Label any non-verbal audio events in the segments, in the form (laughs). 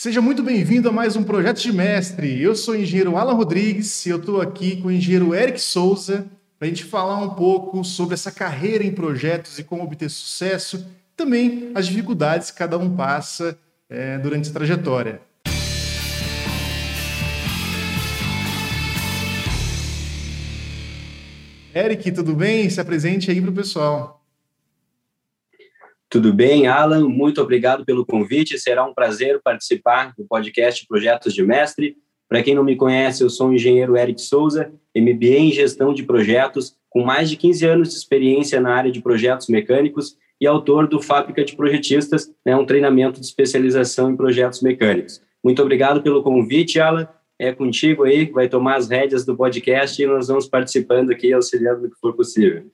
Seja muito bem-vindo a mais um Projeto de Mestre. Eu sou o engenheiro Alan Rodrigues e eu estou aqui com o engenheiro Eric Souza para a gente falar um pouco sobre essa carreira em projetos e como obter sucesso, também as dificuldades que cada um passa é, durante a trajetória. Eric, tudo bem? Se apresente aí para o pessoal. Tudo bem, Alan? Muito obrigado pelo convite. Será um prazer participar do podcast Projetos de Mestre. Para quem não me conhece, eu sou o engenheiro Eric Souza, MBA em Gestão de Projetos, com mais de 15 anos de experiência na área de projetos mecânicos e autor do Fábrica de Projetistas, né, um treinamento de especialização em projetos mecânicos. Muito obrigado pelo convite, Alan. É contigo aí que vai tomar as rédeas do podcast e nós vamos participando aqui, auxiliando no que for possível.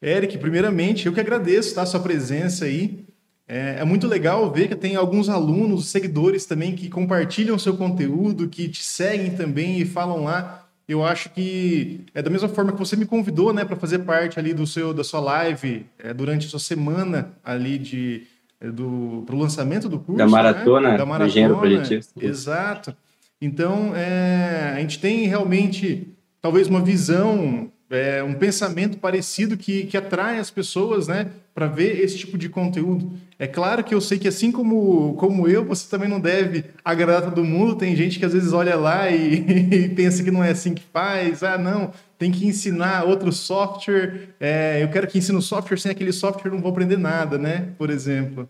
Eric, primeiramente, eu que agradeço tá, a sua presença aí. É, é, muito legal ver que tem alguns alunos, seguidores também que compartilham o seu conteúdo, que te seguem também e falam lá. Eu acho que é da mesma forma que você me convidou, né, para fazer parte ali do seu da sua live é, durante a sua semana ali de é, do pro lançamento do curso, da maratona, né? da maratona, engenheiro projetista. Exato. Então, é, a gente tem realmente talvez uma visão é, um pensamento parecido que, que atrai as pessoas, né, para ver esse tipo de conteúdo. É claro que eu sei que assim como, como eu, você também não deve agradar todo mundo. Tem gente que às vezes olha lá e, (laughs) e pensa que não é assim que faz. Ah, não, tem que ensinar outro software. É, eu quero que ensine o software, sem aquele software não vou aprender nada, né? Por exemplo.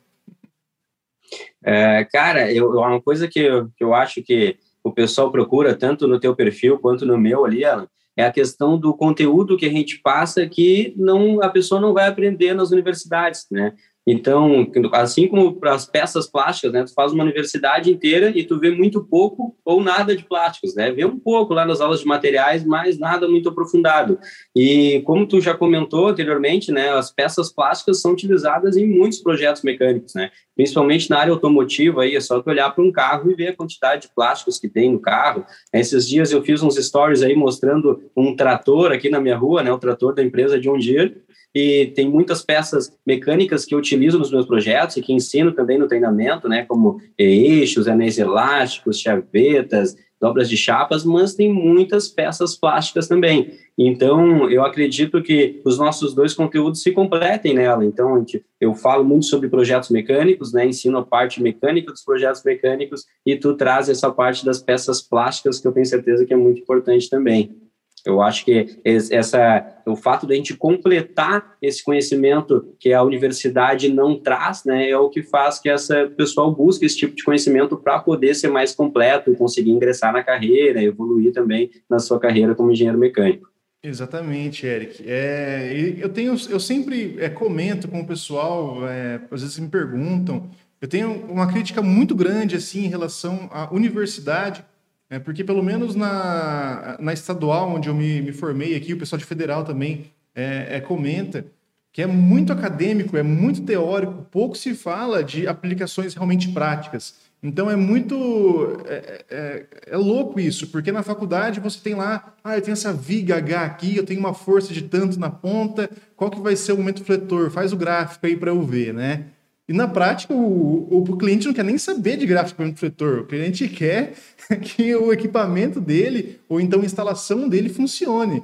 É, cara, eu, uma coisa que eu, que eu acho que o pessoal procura tanto no teu perfil quanto no meu ali, Alan, é a questão do conteúdo que a gente passa que não a pessoa não vai aprender nas universidades, né? Então, assim como para as peças plásticas, né, tu faz uma universidade inteira e tu vê muito pouco ou nada de plásticos, né? Vê um pouco lá nas aulas de materiais, mas nada muito aprofundado. E como tu já comentou anteriormente, né, as peças plásticas são utilizadas em muitos projetos mecânicos, né? Principalmente na área automotiva aí, é só tu olhar para um carro e ver a quantidade de plásticos que tem no carro. Esses dias eu fiz uns stories aí mostrando um trator aqui na minha rua, né, o trator da empresa John Deere, e tem muitas peças mecânicas que eu utilizo nos meus projetos e que ensino também no treinamento, né, como eixos, anéis elásticos, chavetas, dobras de chapas, mas tem muitas peças plásticas também. Então, eu acredito que os nossos dois conteúdos se completem nela. Então, eu falo muito sobre projetos mecânicos, né, ensino a parte mecânica dos projetos mecânicos e tu traz essa parte das peças plásticas que eu tenho certeza que é muito importante também. Eu acho que essa, o fato de a gente completar esse conhecimento que a universidade não traz, né, é o que faz que essa pessoal busque esse tipo de conhecimento para poder ser mais completo, conseguir ingressar na carreira, evoluir também na sua carreira como engenheiro mecânico. Exatamente, Eric. É, eu tenho, eu sempre é, comento com o pessoal, é, às vezes me perguntam, eu tenho uma crítica muito grande assim em relação à universidade é, porque pelo menos na, na estadual, onde eu me, me formei aqui, o pessoal de federal também é, é, comenta que é muito acadêmico, é muito teórico, pouco se fala de aplicações realmente práticas. Então é muito. É, é, é, louco isso, porque na faculdade você tem lá, ah, eu tenho essa viga H aqui, eu tenho uma força de tanto na ponta, qual que vai ser o momento fletor? Faz o gráfico aí para eu ver, né? E na prática, o, o, o, cliente não quer nem saber de gráfico para fletor. O cliente quer (laughs) que o equipamento dele, ou então a instalação dele, funcione.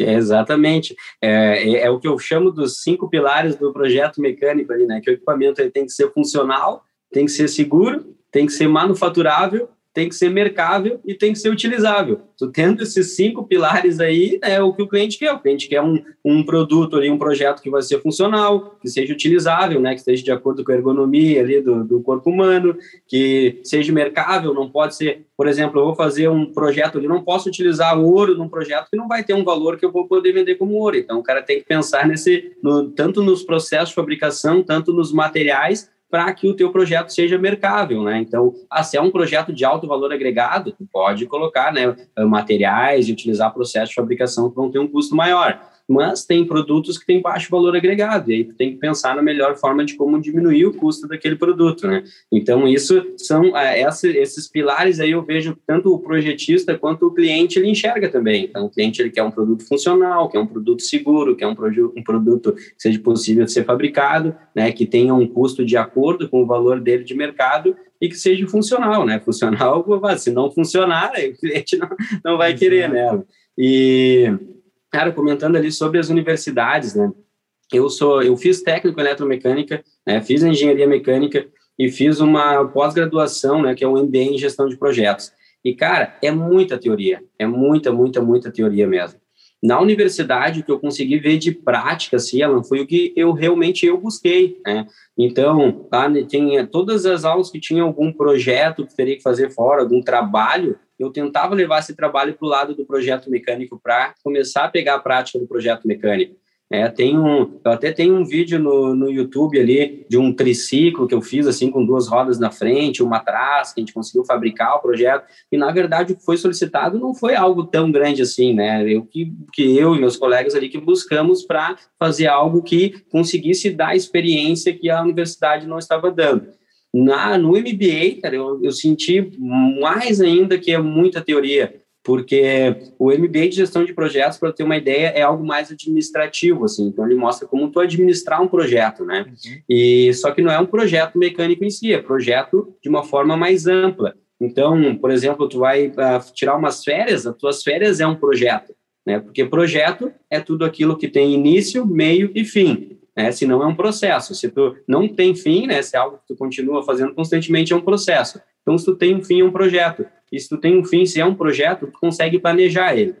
É, exatamente. É, é, é, o que eu chamo dos cinco pilares do projeto mecânico ali, né? Que o equipamento ele tem que ser funcional, tem que ser seguro, tem que ser manufaturável tem que ser mercável e tem que ser utilizável. Tu tendo esses cinco pilares aí, é o que o cliente quer. O cliente quer um, um produto ali, um projeto que vai ser funcional, que seja utilizável, né, que esteja de acordo com a ergonomia ali do, do corpo humano, que seja mercável, não pode ser, por exemplo, eu vou fazer um projeto ali, não posso utilizar ouro num projeto que não vai ter um valor que eu vou poder vender como ouro. Então, o cara tem que pensar nesse, no, tanto nos processos de fabricação, tanto nos materiais, para que o teu projeto seja mercável, né? Então, ah, se é um projeto de alto valor agregado, tu pode colocar, né, materiais e utilizar processos de fabricação que vão ter um custo maior. Mas tem produtos que têm baixo valor agregado, e aí tu tem que pensar na melhor forma de como diminuir o custo daquele produto, né? Então, isso são é, essa, esses pilares aí eu vejo tanto o projetista quanto o cliente ele enxerga também. Então, o cliente ele quer um produto funcional, quer um produto seguro, quer um, um produto que seja possível de ser fabricado, né, que tenha um custo de acordo com o valor dele de mercado e que seja funcional, né? Funcional, (laughs) se não funcionar, o cliente não, não vai querer, né? E, cara, comentando ali sobre as universidades, né? Eu sou, eu fiz técnico em eletromecânica, né? Fiz engenharia mecânica e fiz uma pós-graduação, né? Que é o MBA em gestão de projetos. E, cara, é muita teoria, é muita, muita, muita teoria mesmo. Na universidade, o que eu consegui ver de prática, assim, Alan, foi o que eu realmente eu busquei, né? Então, tá, tinha todas as aulas que tinham algum projeto que teria que fazer fora, algum trabalho, eu tentava levar esse trabalho para o lado do projeto mecânico para começar a pegar a prática do projeto mecânico. É, tem um, eu até tenho um vídeo no, no YouTube ali de um triciclo que eu fiz assim com duas rodas na frente, uma atrás, que a gente conseguiu fabricar o projeto. E na verdade o que foi solicitado não foi algo tão grande assim, né? Eu que, que eu e meus colegas ali que buscamos para fazer algo que conseguisse dar a experiência que a universidade não estava dando. Na, no MBA, cara, eu, eu senti mais ainda que é muita teoria, porque o MBA de gestão de projetos, para ter uma ideia, é algo mais administrativo, assim, então ele mostra como tu administrar um projeto, né? Uhum. E só que não é um projeto mecânico em si, é projeto de uma forma mais ampla. Então, por exemplo, tu vai uh, tirar umas férias, as tuas férias é um projeto, né? Porque projeto é tudo aquilo que tem início, meio e fim né? Se não é um processo. Se tu não tem fim, né? Se é algo que tu continua fazendo constantemente, é um processo. Então, se tu tem um fim, é um projeto. E se tu tem um fim, se é um projeto, tu consegue planejar ele.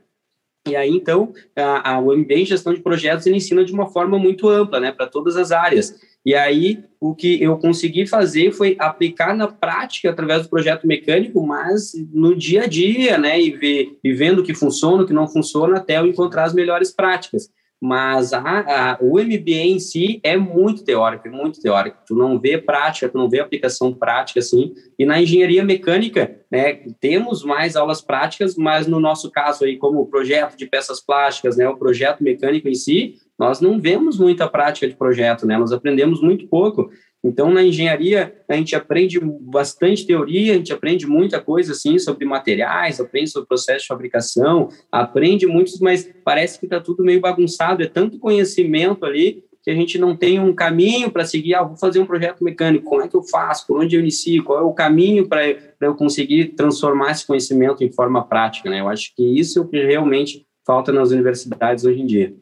E aí, então, a, a, o MBA gestão de projetos ele ensina de uma forma muito ampla, né, para todas as áreas. E aí, o que eu consegui fazer foi aplicar na prática através do projeto mecânico, mas no dia a dia, né, e, ver, e vendo o que funciona, o que não funciona, até eu encontrar as melhores práticas mas a, a, o MBA em si é muito teórico, é muito teórico. Tu não vê prática, tu não vê aplicação prática, assim. E na engenharia mecânica, né, temos mais aulas práticas, mas no nosso caso aí, como o projeto de peças plásticas, né, o projeto mecânico em si, nós não vemos muita prática de projeto, né, nós aprendemos muito pouco. Então, na engenharia, a gente aprende bastante teoria, a gente aprende muita coisa, assim, sobre materiais, aprende sobre processo de fabricação, aprende muitos, mas parece que está tudo meio bagunçado, é tanto conhecimento ali que a gente não tem um caminho para seguir, ah, vou fazer um projeto mecânico, como é que eu faço, por onde eu inicio, qual é o caminho para eu conseguir transformar esse conhecimento em forma prática, né? Eu acho que isso é o que realmente falta nas universidades hoje em dia.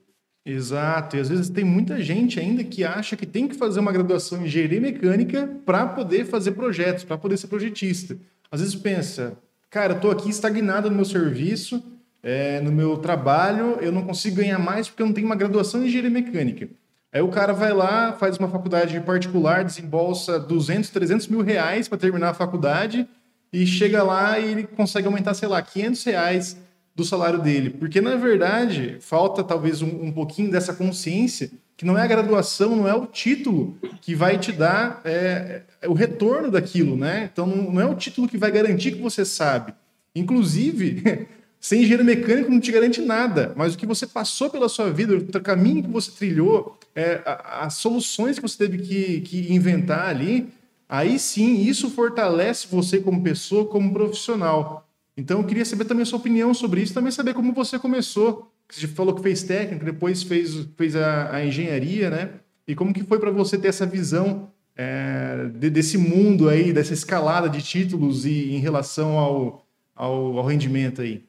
Exato, e às vezes tem muita gente ainda que acha que tem que fazer uma graduação em engenharia mecânica para poder fazer projetos, para poder ser projetista. Às vezes pensa, cara, estou aqui estagnado no meu serviço, é, no meu trabalho, eu não consigo ganhar mais porque eu não tenho uma graduação em engenharia mecânica. Aí o cara vai lá, faz uma faculdade particular, desembolsa 200, 300 mil reais para terminar a faculdade e chega lá e ele consegue aumentar, sei lá, 500 reais do salário dele. Porque, na verdade, falta talvez um, um, pouquinho dessa consciência que não é a graduação, não é o título que vai te dar é, é o retorno daquilo, né? Então, não, é o título que vai garantir que você sabe. Inclusive, (laughs) ser engenheiro mecânico não te garante nada, mas o que você passou pela sua vida, o caminho que você trilhou, é, as soluções que você teve que, que inventar ali, aí sim, isso fortalece você como pessoa, como profissional. Então eu queria saber também a sua opinião sobre isso, também saber como você começou. Você falou que fez técnico, depois fez, fez a, a engenharia, né? E como que foi para você ter essa visão é, de, desse mundo aí, dessa escalada de títulos e em relação ao, ao, ao rendimento aí?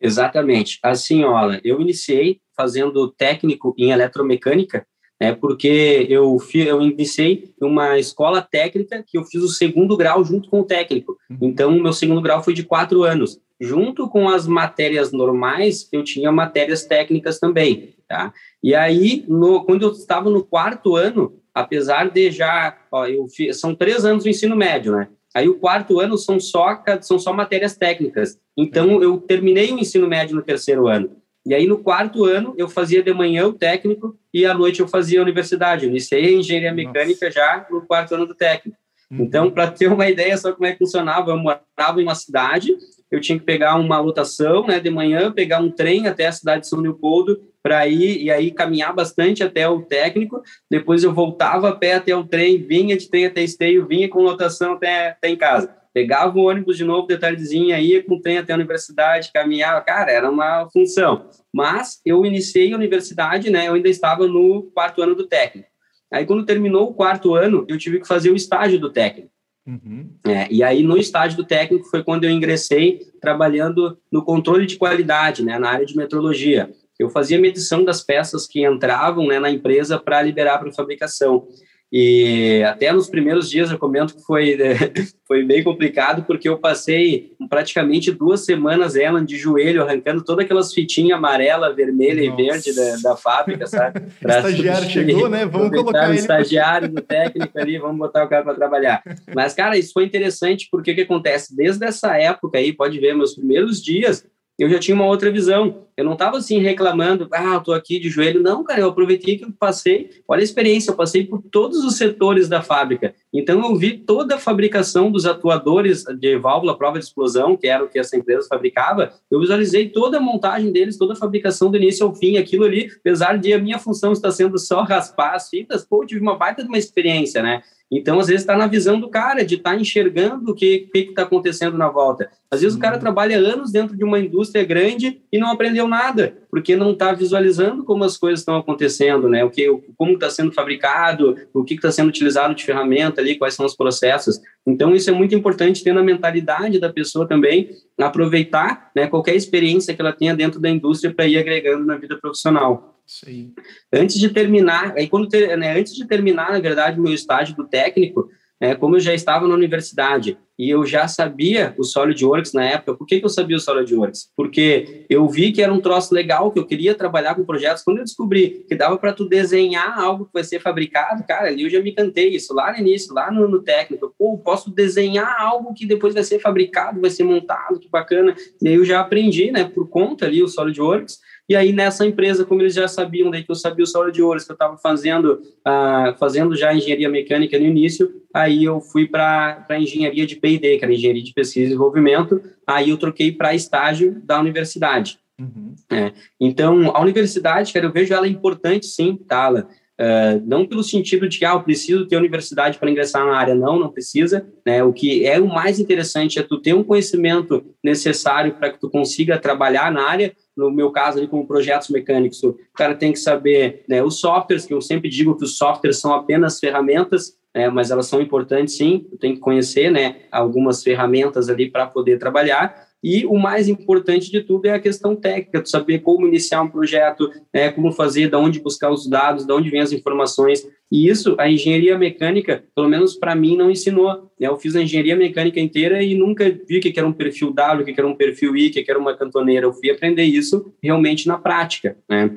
Exatamente. Assim, olha, eu iniciei fazendo técnico em eletromecânica é porque eu, eu iniciei uma escola técnica que eu fiz o segundo grau junto com o técnico. Uhum. Então, meu segundo grau foi de quatro anos. Junto com as matérias normais, eu tinha matérias técnicas também, tá? E aí, no, quando eu estava no quarto ano, apesar de já, ó, eu fiz, são três anos do ensino médio, né? Aí o quarto ano são só são só matérias técnicas. Então eu terminei o ensino médio no terceiro ano. E aí, no quarto ano, eu fazia de manhã o técnico e à noite eu fazia a universidade. Eu iniciei a engenharia mecânica Nossa. já no quarto ano do técnico. Uhum. Então, para ter uma ideia só como é que funcionava, eu morava em uma cidade, eu tinha que pegar uma lotação, né, de manhã, pegar um trem até a cidade de São Leopoldo para ir e aí caminhar bastante até o técnico. Depois eu voltava a pé até o trem, vinha de trem até esteio, vinha com lotação até, até em casa. Pegava o ônibus de novo de tardezinha, ia com o trem até a universidade, caminhava. Cara, era uma função. Mas eu iniciei a universidade, né? Eu ainda estava no quarto ano do técnico. Aí, quando terminou o quarto ano, eu tive que fazer o estágio do técnico. Uhum. É, e aí, no estágio do técnico, foi quando eu ingressei trabalhando no controle de qualidade, né, na área de metrologia. Eu fazia medição das peças que entravam né, na empresa para liberar para fabricação. E até nos primeiros dias eu comento que foi, (laughs) foi bem complicado, porque eu passei praticamente duas semanas, Ellen, de joelho, arrancando todas aquelas fitinhas amarela, vermelha Nossa. e verde da, da fábrica, sabe? (laughs) o estagiário chegou, né? (laughs) Vamos colocar o ele. estagiário, no técnico ali, vamos botar o cara para trabalhar. Mas, cara, isso foi interessante, porque o que acontece? Desde essa época aí, pode ver, meus primeiros dias, eu já tinha uma outra visão. Eu não estava assim reclamando, ah, tô aqui de joelho. Não, cara, eu aproveitei que eu passei, olha a experiência, eu passei por todos os setores da fábrica. Então eu vi toda a fabricação dos atuadores de válvula prova de explosão, que era o que essa empresa fabricava. Eu visualizei toda a montagem deles, toda a fabricação do início ao fim, aquilo ali, apesar de a minha função estar sendo só raspar as fitas, pô, eu tive uma baita de uma experiência, né? Então, às vezes, está na visão do cara, de estar tá enxergando o que está acontecendo na volta. Às vezes, o cara uhum. trabalha anos dentro de uma indústria grande e não aprendeu nada, porque não está visualizando como as coisas estão acontecendo, né? O que, como está sendo fabricado, o que está sendo utilizado de ferramenta ali, quais são os processos. Então, isso é muito importante ter na mentalidade da pessoa também, aproveitar né, qualquer experiência que ela tenha dentro da indústria para ir agregando na vida profissional. Sim. Antes de terminar, aí quando né, antes de terminar, na verdade, meu estágio do técnico, é, como eu já estava na universidade e eu já sabia o SolidWorks na época, por que, que eu sabia o SolidWorks? Porque eu vi que era um troço legal, que eu queria trabalhar com projetos. Quando eu descobri que dava para tu desenhar algo que vai ser fabricado, cara, ali eu já me cantei isso lá no início, lá no, no técnico. Pô, posso desenhar algo que depois vai ser fabricado, vai ser montado, que bacana. E aí eu já aprendi, né, por conta ali o SolidWorks. E aí, nessa empresa, como eles já sabiam, daí que eu sabia o solo de ouros, que eu estava fazendo, uh, fazendo já engenharia mecânica no início, aí eu fui para engenharia de P&D, que era engenharia de pesquisa e desenvolvimento, aí eu troquei para estágio da universidade. Uhum. É. Então, a universidade, cara, eu vejo ela importante, sim, tá, Uh, não pelo sentido de que ah, eu preciso ter universidade para ingressar na área, não, não precisa. Né? O que é o mais interessante é tu ter um conhecimento necessário para que tu consiga trabalhar na área. No meu caso, ali, como projetos mecânicos, o cara tem que saber né, os softwares, que eu sempre digo que os softwares são apenas ferramentas, né, mas elas são importantes sim, tu tem que conhecer né, algumas ferramentas ali para poder trabalhar. E o mais importante de tudo é a questão técnica, de saber como iniciar um projeto, né, como fazer, de onde buscar os dados, de onde vêm as informações. E isso a engenharia mecânica, pelo menos para mim, não ensinou. Né? Eu fiz a engenharia mecânica inteira e nunca vi o que era um perfil W, o que era um perfil I, o que era uma cantoneira. Eu fui aprender isso realmente na prática. Né?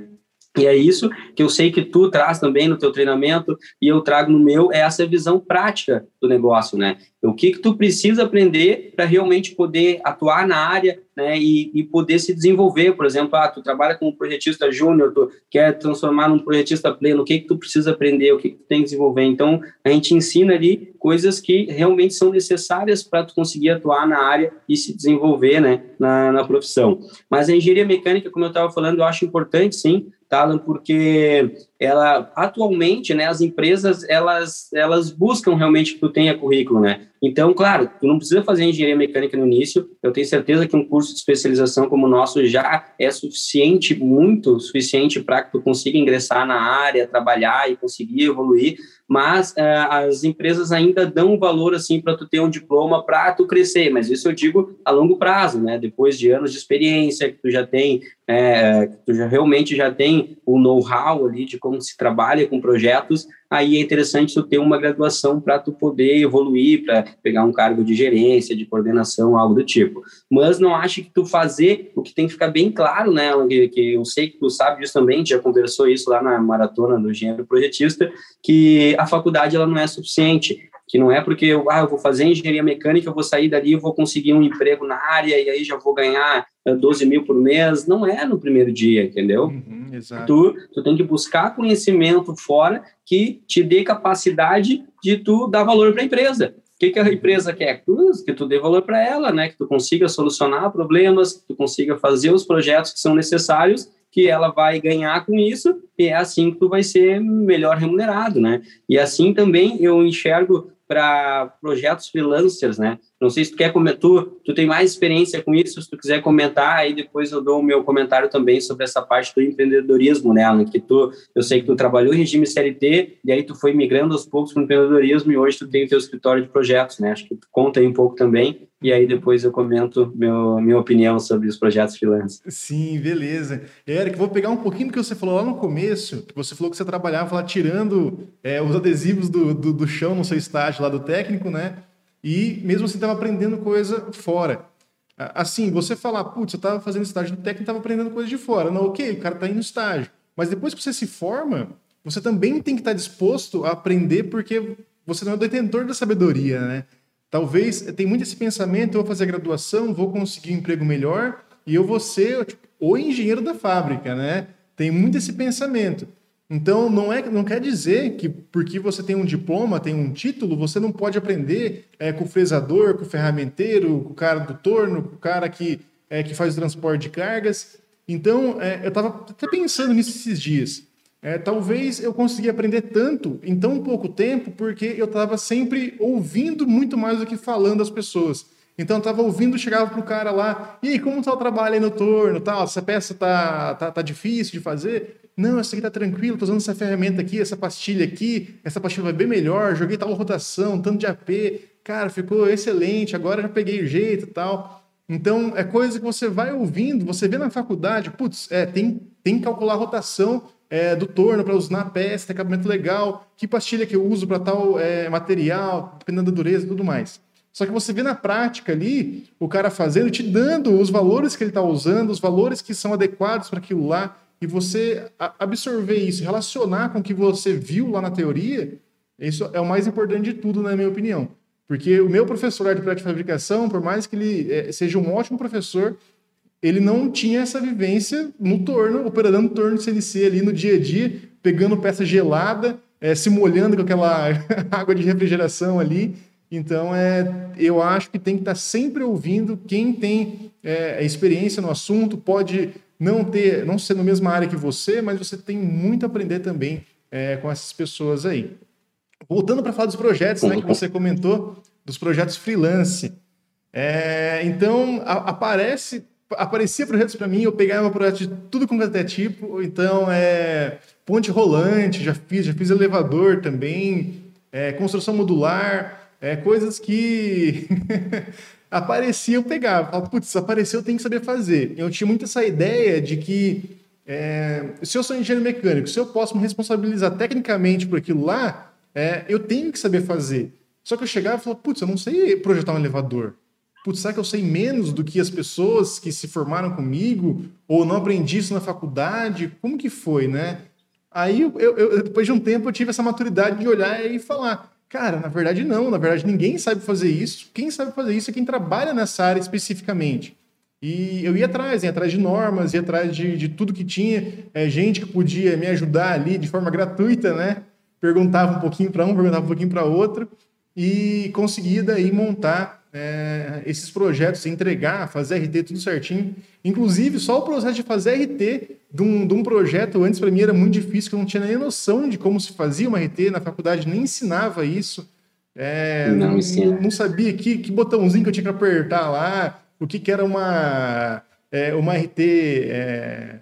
E é isso que eu sei que tu traz também no teu treinamento e eu trago no meu, é essa visão prática do negócio, né? O que que tu precisa aprender para realmente poder atuar na área, né? E, e, poder se desenvolver, por exemplo, ah, tu trabalha como projetista júnior, tu quer transformar num projetista pleno, o que que tu precisa aprender, o que que tu tem que desenvolver? Então, a gente ensina ali coisas que realmente são necessárias para tu conseguir atuar na área e se desenvolver, né? Na, na profissão. Mas a engenharia mecânica, como eu estava falando, eu acho importante, sim, Talan, porque ela atualmente, né, as empresas elas elas buscam realmente que tu tenha currículo, né? Então, claro, tu não precisa fazer engenharia mecânica no início. Eu tenho certeza que um curso de especialização como o nosso já é suficiente, muito suficiente para que tu consiga ingressar na área, trabalhar e conseguir evoluir. Mas uh, as empresas ainda dão valor assim para tu ter um diploma para tu crescer. Mas isso eu digo a longo prazo, né? Depois de anos de experiência que tu já tem, é, que tu já realmente já tem o know-how ali de como se trabalha com projetos, aí é interessante tu ter uma graduação para tu poder evoluir, para pegar um cargo de gerência, de coordenação, algo do tipo. Mas não acho que tu fazer, o que tem que ficar bem claro, né, que, que eu sei que tu sabe disso também, já conversou isso lá na maratona do engenheiro projetista, que a faculdade ela não é suficiente que não é porque eu, ah, eu vou fazer engenharia mecânica, eu vou sair dali, eu vou conseguir um emprego na área e aí já vou ganhar 12 eh, mil por mês. Não é no primeiro dia, entendeu? Uhum, tu, tu tem que buscar conhecimento fora que te dê capacidade de tu dar valor para a empresa. o que, que a empresa quer? Que tu dê valor para ela, né? Que tu consiga solucionar problemas, que tu consiga fazer os projetos que são necessários, que ela vai ganhar com isso, e é assim que tu vai ser melhor remunerado, né? E assim também eu enxergo para projetos freelancers, né? Não sei se tu quer comentar, tu, tu tem mais experiência com isso, se tu quiser comentar, aí depois eu dou o meu comentário também sobre essa parte do empreendedorismo, né, Alan? Que tu, eu sei que tu trabalhou em regime CLT, e aí tu foi migrando aos poucos para o empreendedorismo, e hoje tu tem o teu escritório de projetos, né? Acho que tu conta aí um pouco também, e aí depois eu comento meu, minha opinião sobre os projetos freelance. Sim, beleza. Eric, vou pegar um pouquinho do que você falou lá no começo, que você falou que você trabalhava lá tirando é, os adesivos do, do, do chão no seu estágio lá do técnico, né? E mesmo assim estava aprendendo coisa fora. Assim, você falar, putz, eu estava fazendo estágio no técnico e estava aprendendo coisa de fora. Não, ok, o cara está indo estágio. Mas depois que você se forma, você também tem que estar tá disposto a aprender porque você não é o detentor da sabedoria, né? Talvez, tem muito esse pensamento, eu vou fazer graduação, vou conseguir um emprego melhor e eu vou ser tipo, o engenheiro da fábrica, né? Tem muito esse pensamento. Então, não, é, não quer dizer que porque você tem um diploma, tem um título, você não pode aprender é, com o fresador, com o ferramenteiro, com o cara do torno, com o cara que, é, que faz o transporte de cargas. Então, é, eu estava até pensando nisso esses dias. É, talvez eu consegui aprender tanto em tão pouco tempo porque eu estava sempre ouvindo muito mais do que falando as pessoas. Então eu estava ouvindo, chegava pro cara lá, e aí, como está o trabalho aí no torno, tal, essa peça tá, tá, tá difícil de fazer? Não, essa aqui tá tranquilo, tô usando essa ferramenta aqui, essa pastilha aqui, essa pastilha vai bem melhor, joguei tal rotação, tanto de AP, cara, ficou excelente, agora já peguei o jeito tal. Então, é coisa que você vai ouvindo, você vê na faculdade, putz, é, tem, tem que calcular a rotação é, do torno para usar na peça, acabamento legal, que pastilha que eu uso para tal é, material, dependendo da dureza e tudo mais. Só que você vê na prática ali o cara fazendo, te dando os valores que ele está usando, os valores que são adequados para aquilo lá e você absorver isso, relacionar com o que você viu lá na teoria, isso é o mais importante de tudo, na minha opinião. Porque o meu professor de prática de fabricação, por mais que ele é, seja um ótimo professor, ele não tinha essa vivência no torno, operando no torno de CNC ali no dia a dia, pegando peça gelada, é, se molhando com aquela (laughs) água de refrigeração ali. Então, é, eu acho que tem que estar sempre ouvindo quem tem é, experiência no assunto, pode não ter, não ser na mesma área que você, mas você tem muito a aprender também é, com essas pessoas aí. Voltando para falar dos projetos, né, que você comentou, dos projetos freelance. É, então, a, aparece, aparecia projetos para mim, eu pegava projetos de tudo com até tipo, então, é, ponte rolante, já fiz, já fiz elevador também, é, construção modular, é, coisas que (laughs) aparecia, eu pegava. Falava, putz, apareceu, eu tenho que saber fazer. Eu tinha muito essa ideia de que é, se eu sou engenheiro mecânico, se eu posso me responsabilizar tecnicamente por aquilo lá, é, eu tenho que saber fazer. Só que eu chegava e falava, putz, eu não sei projetar um elevador. Putz, será que eu sei menos do que as pessoas que se formaram comigo? Ou não aprendi isso na faculdade? Como que foi, né? Aí, eu, eu, depois de um tempo, eu tive essa maturidade de olhar e falar, Cara, na verdade não, na verdade ninguém sabe fazer isso. Quem sabe fazer isso é quem trabalha nessa área especificamente. E eu ia atrás, ia atrás de normas, ia atrás de, de tudo que tinha, é, gente que podia me ajudar ali de forma gratuita, né? Perguntava um pouquinho para um, perguntava um pouquinho para outro, e conseguia daí montar é, esses projetos, entregar, fazer RT tudo certinho. Inclusive, só o processo de fazer RT de um, de um projeto antes para mim era muito difícil, que eu não tinha nem noção de como se fazia uma RT, na faculdade nem ensinava isso. É, não, não, não, sabia que, que botãozinho que eu tinha que apertar lá, o que, que era uma, é, uma RT é,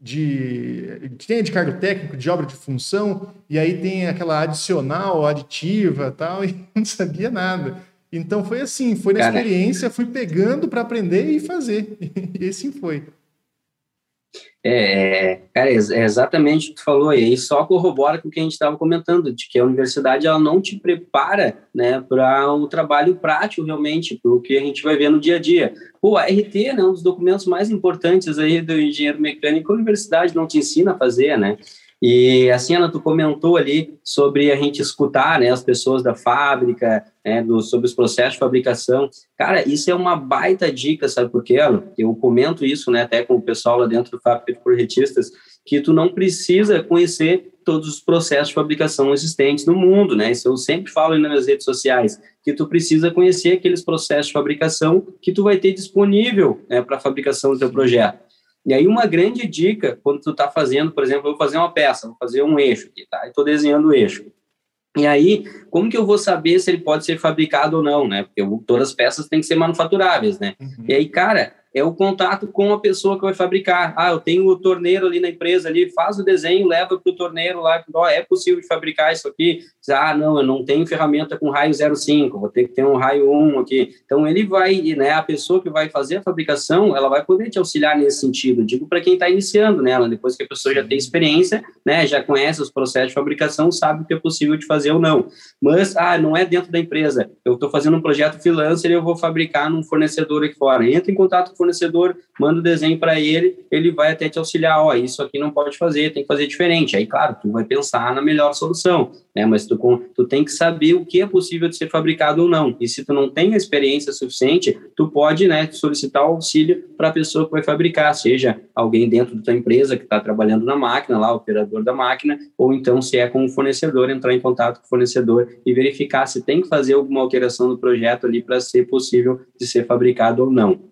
de. Tem de cargo técnico, de obra de função, e aí tem aquela adicional, aditiva tal, (laughs) e não sabia nada. Então foi assim, foi na Cara, experiência, fui pegando para aprender e fazer. (laughs) E assim foi. É, cara, é exatamente o que tu falou aí, só corrobora com o que a gente estava comentando, de que a universidade ela não te prepara né, para o trabalho prático realmente, para o que a gente vai ver no dia a dia. Pô, a RT é né, um dos documentos mais importantes aí do engenheiro mecânico, a universidade não te ensina a fazer, né? E assim, Ana, tu comentou ali sobre a gente escutar né, as pessoas da fábrica, né, do, sobre os processos de fabricação. Cara, isso é uma baita dica, sabe por quê, Ana? Eu comento isso né, até com o pessoal lá dentro do Fábrica de Projetistas, que tu não precisa conhecer todos os processos de fabricação existentes no mundo, né? Isso eu sempre falo nas minhas redes sociais. que tu precisa conhecer aqueles processos de fabricação que tu vai ter disponível né, para a fabricação do teu projeto. E aí uma grande dica, quando tu está fazendo, por exemplo, eu vou fazer uma peça, vou fazer um eixo aqui, tá? Estou desenhando o eixo. E aí, como que eu vou saber se ele pode ser fabricado ou não, né? Porque eu, todas as peças têm que ser manufaturáveis, né? Uhum. E aí, cara, é o contato com a pessoa que vai fabricar. Ah, eu tenho o torneiro ali na empresa ali, faz o desenho, leva para o torneiro lá, oh, é possível de fabricar isso aqui? Ah, não, eu não tenho ferramenta com raio 0,5, vou ter que ter um raio 1 aqui. Então ele vai, né, a pessoa que vai fazer a fabricação, ela vai poder te auxiliar nesse sentido. Digo para quem está iniciando nela, depois que a pessoa já tem experiência, né, já conhece os processos de fabricação, sabe o que é possível de fazer ou não. Mas, ah, não é dentro da empresa. Eu estou fazendo um projeto freelancer e eu vou fabricar num fornecedor aqui fora. Entra em contato fornecedor, manda o desenho para ele, ele vai até te auxiliar, ó, oh, isso aqui não pode fazer, tem que fazer diferente. Aí, claro, tu vai pensar na melhor solução, né? Mas tu, tu tem que saber o que é possível de ser fabricado ou não. E se tu não tem a experiência suficiente, tu pode, né, solicitar auxílio para a pessoa que vai fabricar, seja alguém dentro da tua empresa que está trabalhando na máquina, lá, o operador da máquina, ou então se é com o fornecedor, entrar em contato com o fornecedor e verificar se tem que fazer alguma alteração no projeto ali para ser possível de ser fabricado ou não.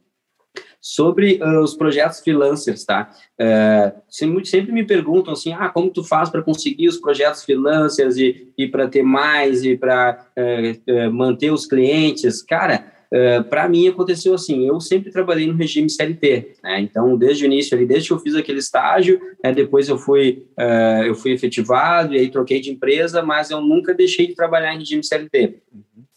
Sobre uh, os projetos freelancers, tá? Uh, sempre, sempre, me perguntam assim, ah, como tu faz para conseguir os projetos freelancers e, e para ter mais e para uh, manter os clientes? Cara, Uh, para mim aconteceu assim, eu sempre trabalhei no regime CLT, né? então desde o início ali, desde que eu fiz aquele estágio, né, depois eu fui uh, eu fui efetivado e aí troquei de empresa, mas eu nunca deixei de trabalhar em regime CLT.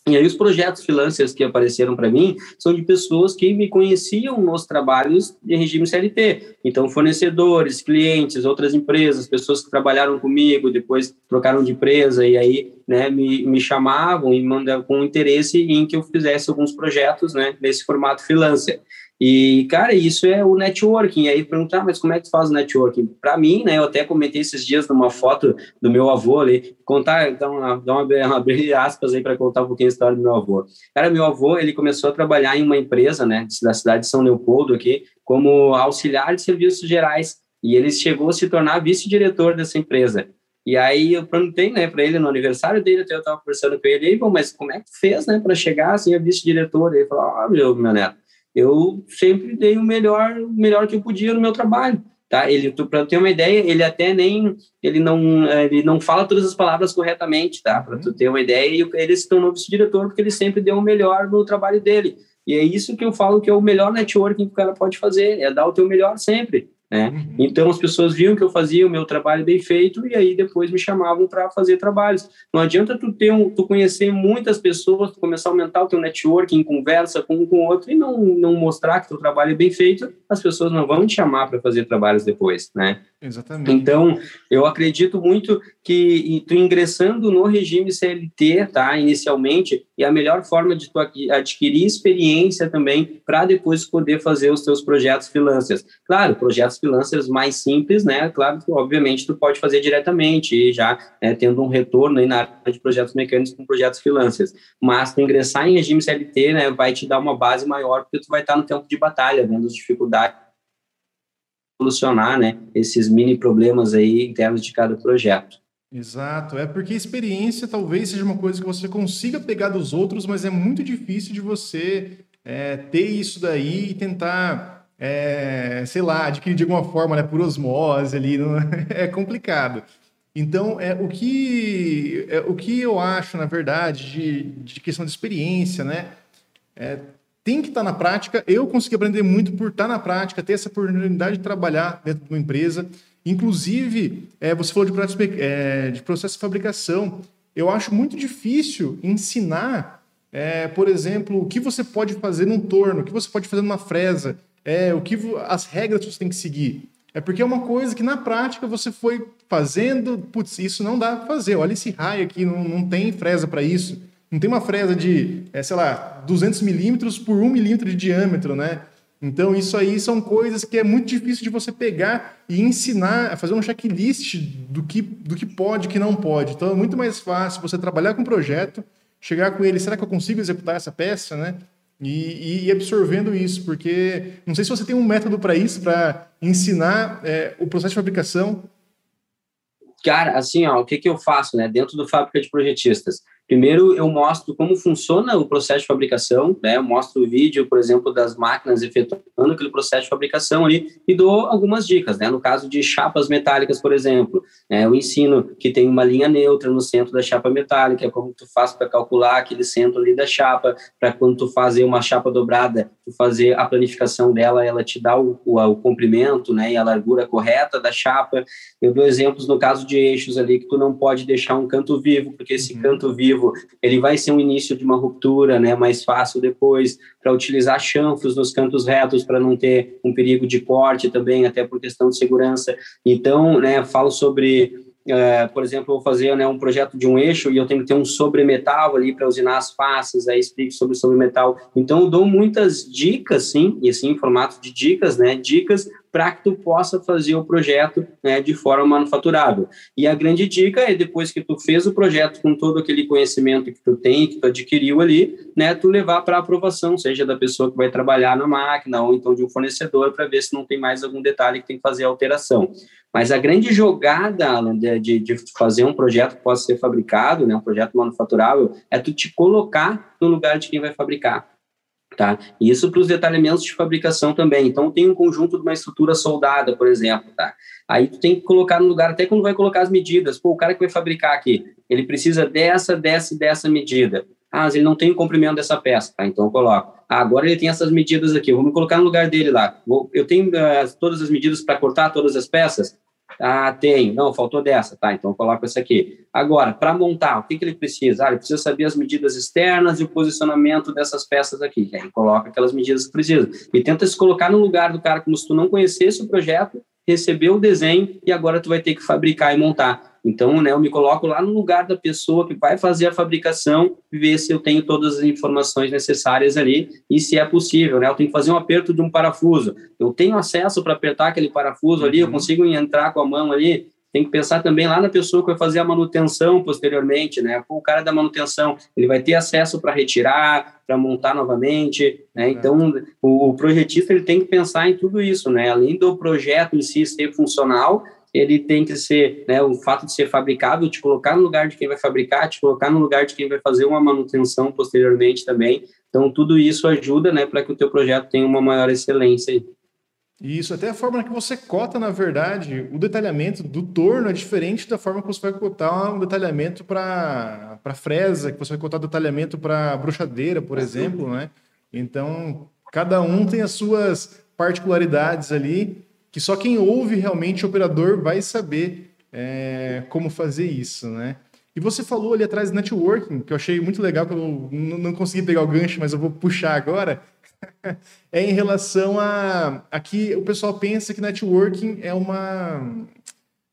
E aí os projetos freelancers que apareceram para mim são de pessoas que me conheciam nos trabalhos de regime CLT. Então, fornecedores, clientes, outras empresas, pessoas que trabalharam comigo, depois trocaram de empresa e aí né, me, me chamavam e mandavam com interesse em que eu fizesse alguns projetos né, nesse formato freelancer. E, cara, isso é o networking. E aí perguntar, ah, mas como é que tu faz o networking? Para mim, né, eu até comentei esses dias numa foto do meu avô ali, contar, então, dar uma, uma (laughs) abrir aspas aí para contar um pouquinho a história do meu avô. Cara, meu avô, ele começou a trabalhar em uma empresa, né, da cidade de São Leopoldo aqui, como auxiliar de serviços gerais. E ele chegou a se tornar vice-diretor dessa empresa. E aí eu perguntei, né, para ele no aniversário dele, até eu estava conversando com ele, aí, bom, mas como é que tu fez, né, para chegar assim a vice-diretor? Ele falou: "Ah, meu, meu neto, eu sempre dei o melhor, o melhor que eu podia no meu trabalho. Tá? Ele, para ter uma ideia, ele até nem, ele não, ele não fala todas as palavras corretamente, tá? Para tu ter uma ideia, ele se tornou vice-diretor porque ele sempre deu o melhor no trabalho dele. E é isso que eu falo que é o melhor networking que o cara pode fazer, é dar o teu melhor sempre. Né? Uhum. Então as pessoas viam que eu fazia o meu trabalho bem feito e aí depois me chamavam para fazer trabalhos. Não adianta tu ter um, tu conhecer muitas pessoas, tu começar a aumentar o teu networking, conversa com um com o outro e não não mostrar que teu trabalho é bem feito, as pessoas não vão te chamar para fazer trabalhos depois, né? Exatamente. Então, eu acredito muito que tu ingressando no regime CLT, tá, inicialmente, é a melhor forma de tu adquirir experiência também para depois poder fazer os teus projetos freelancers. Claro, projetos freelancers mais simples, né? Claro que, obviamente, tu pode fazer diretamente e já né, tendo um retorno aí na área de projetos mecânicos com projetos freelancers. Mas tu ingressar em regime CLT, né, vai te dar uma base maior porque tu vai estar no tempo de batalha, vendo as dificuldades solucionar, né, esses mini problemas aí internos de cada projeto. Exato, é porque experiência talvez seja uma coisa que você consiga pegar dos outros, mas é muito difícil de você é, ter isso daí e tentar, é, sei lá, adquirir de alguma forma, né, por osmose ali, não, é (laughs) complicado. Então, é, o, que, é, o que eu acho, na verdade, de, de questão de experiência, né, é, tem que estar na prática. Eu consegui aprender muito por estar na prática, ter essa oportunidade de trabalhar dentro de uma empresa. Inclusive, é, você falou de processo, é, de processo de fabricação. Eu acho muito difícil ensinar, é, por exemplo, o que você pode fazer num torno, o que você pode fazer numa fresa, é, o que as regras que você tem que seguir. É porque é uma coisa que na prática você foi fazendo, putz, isso não dá para fazer. Olha esse raio aqui, não, não tem fresa para isso. Não tem uma fresa de, é, sei lá, 200 milímetros por 1 milímetro de diâmetro, né? Então, isso aí são coisas que é muito difícil de você pegar e ensinar, fazer um checklist do que, do que pode e que não pode. Então, é muito mais fácil você trabalhar com um projeto, chegar com ele, será que eu consigo executar essa peça, né? E, e absorvendo isso, porque não sei se você tem um método para isso, para ensinar é, o processo de fabricação. Cara, assim, ó, o que, que eu faço, né? Dentro do Fábrica de Projetistas, Primeiro, eu mostro como funciona o processo de fabricação, né? Eu mostro o vídeo, por exemplo, das máquinas efetuando aquele processo de fabricação ali e dou algumas dicas, né? No caso de chapas metálicas, por exemplo, né? eu ensino que tem uma linha neutra no centro da chapa metálica, como tu faz para calcular aquele centro ali da chapa, para quando tu fazer uma chapa dobrada, tu fazer a planificação dela, ela te dá o, o, o comprimento, né? E a largura correta da chapa. Eu dou exemplos no caso de eixos ali que tu não pode deixar um canto vivo, porque esse uhum. canto vivo ele vai ser um início de uma ruptura, né, mais fácil depois, para utilizar chanfros nos cantos retos para não ter um perigo de corte também, até por questão de segurança. Então, né, falo sobre é, por exemplo, vou fazer né, um projeto de um eixo e eu tenho que ter um sobremetal ali para usinar as faces, aí explico sobre sobremetal. Então, eu dou muitas dicas, sim, e assim, em formato de dicas, né, dicas para que tu possa fazer o projeto né, de forma manufaturável. E a grande dica é, depois que tu fez o projeto com todo aquele conhecimento que tu tem, que tu adquiriu ali, né, tu levar para aprovação, seja da pessoa que vai trabalhar na máquina ou então de um fornecedor, para ver se não tem mais algum detalhe que tem que fazer alteração. Mas a grande jogada, Alan, de, de, fazer um projeto que possa ser fabricado, né, um projeto manufaturável, é tu te colocar no lugar de quem vai fabricar. Tá? Isso para os detalhamentos de fabricação também. Então, tem um conjunto de uma estrutura soldada, por exemplo. Tá? Aí, tu tem que colocar no lugar, até quando vai colocar as medidas. Pô, o cara que vai fabricar aqui, ele precisa dessa, dessa dessa medida. Ah, mas ele não tem o comprimento dessa peça. Tá? Então, eu coloco. Ah, agora ele tem essas medidas aqui. Vou me colocar no lugar dele lá. Vou, eu tenho uh, todas as medidas para cortar todas as peças? Ah, tem. Não, faltou dessa. Tá, então coloco essa aqui. Agora, para montar, o que, que ele precisa? Ah, ele precisa saber as medidas externas e o posicionamento dessas peças aqui. Aí coloca aquelas medidas que precisa. E tenta se colocar no lugar do cara como se tu não conhecesse o projeto, recebeu o desenho e agora tu vai ter que fabricar e montar. Então, né, eu me coloco lá no lugar da pessoa que vai fazer a fabricação, ver se eu tenho todas as informações necessárias ali e se é possível, né? Eu tenho que fazer um aperto de um parafuso. Eu tenho acesso para apertar aquele parafuso ali, eu uhum. consigo entrar com a mão ali, tem que pensar também lá na pessoa que vai fazer a manutenção posteriormente, né? O cara da manutenção, ele vai ter acesso para retirar, para montar novamente, né? Então, o, o, projetista ele tem que pensar em tudo isso, né? Além do projeto em si ser funcional, ele tem que ser, né, o fato de ser fabricável, te colocar no lugar de quem vai fabricar, te colocar no lugar de quem vai fazer uma manutenção posteriormente também. Então, tudo isso ajuda, né, para que o teu projeto tenha uma maior excelência. Isso, até a forma que você cota, na verdade, o detalhamento do torno é diferente da forma que você vai cotar um detalhamento para fresa, que você vai cotar detalhamento para bruxadeira, por exemplo, né? Então, cada um tem as suas particularidades ali que só quem ouve realmente o operador vai saber é, como fazer isso, né? E você falou ali atrás de networking, que eu achei muito legal, que eu não consegui pegar o gancho, mas eu vou puxar agora. (laughs) é em relação a, a que o pessoal pensa que networking é uma,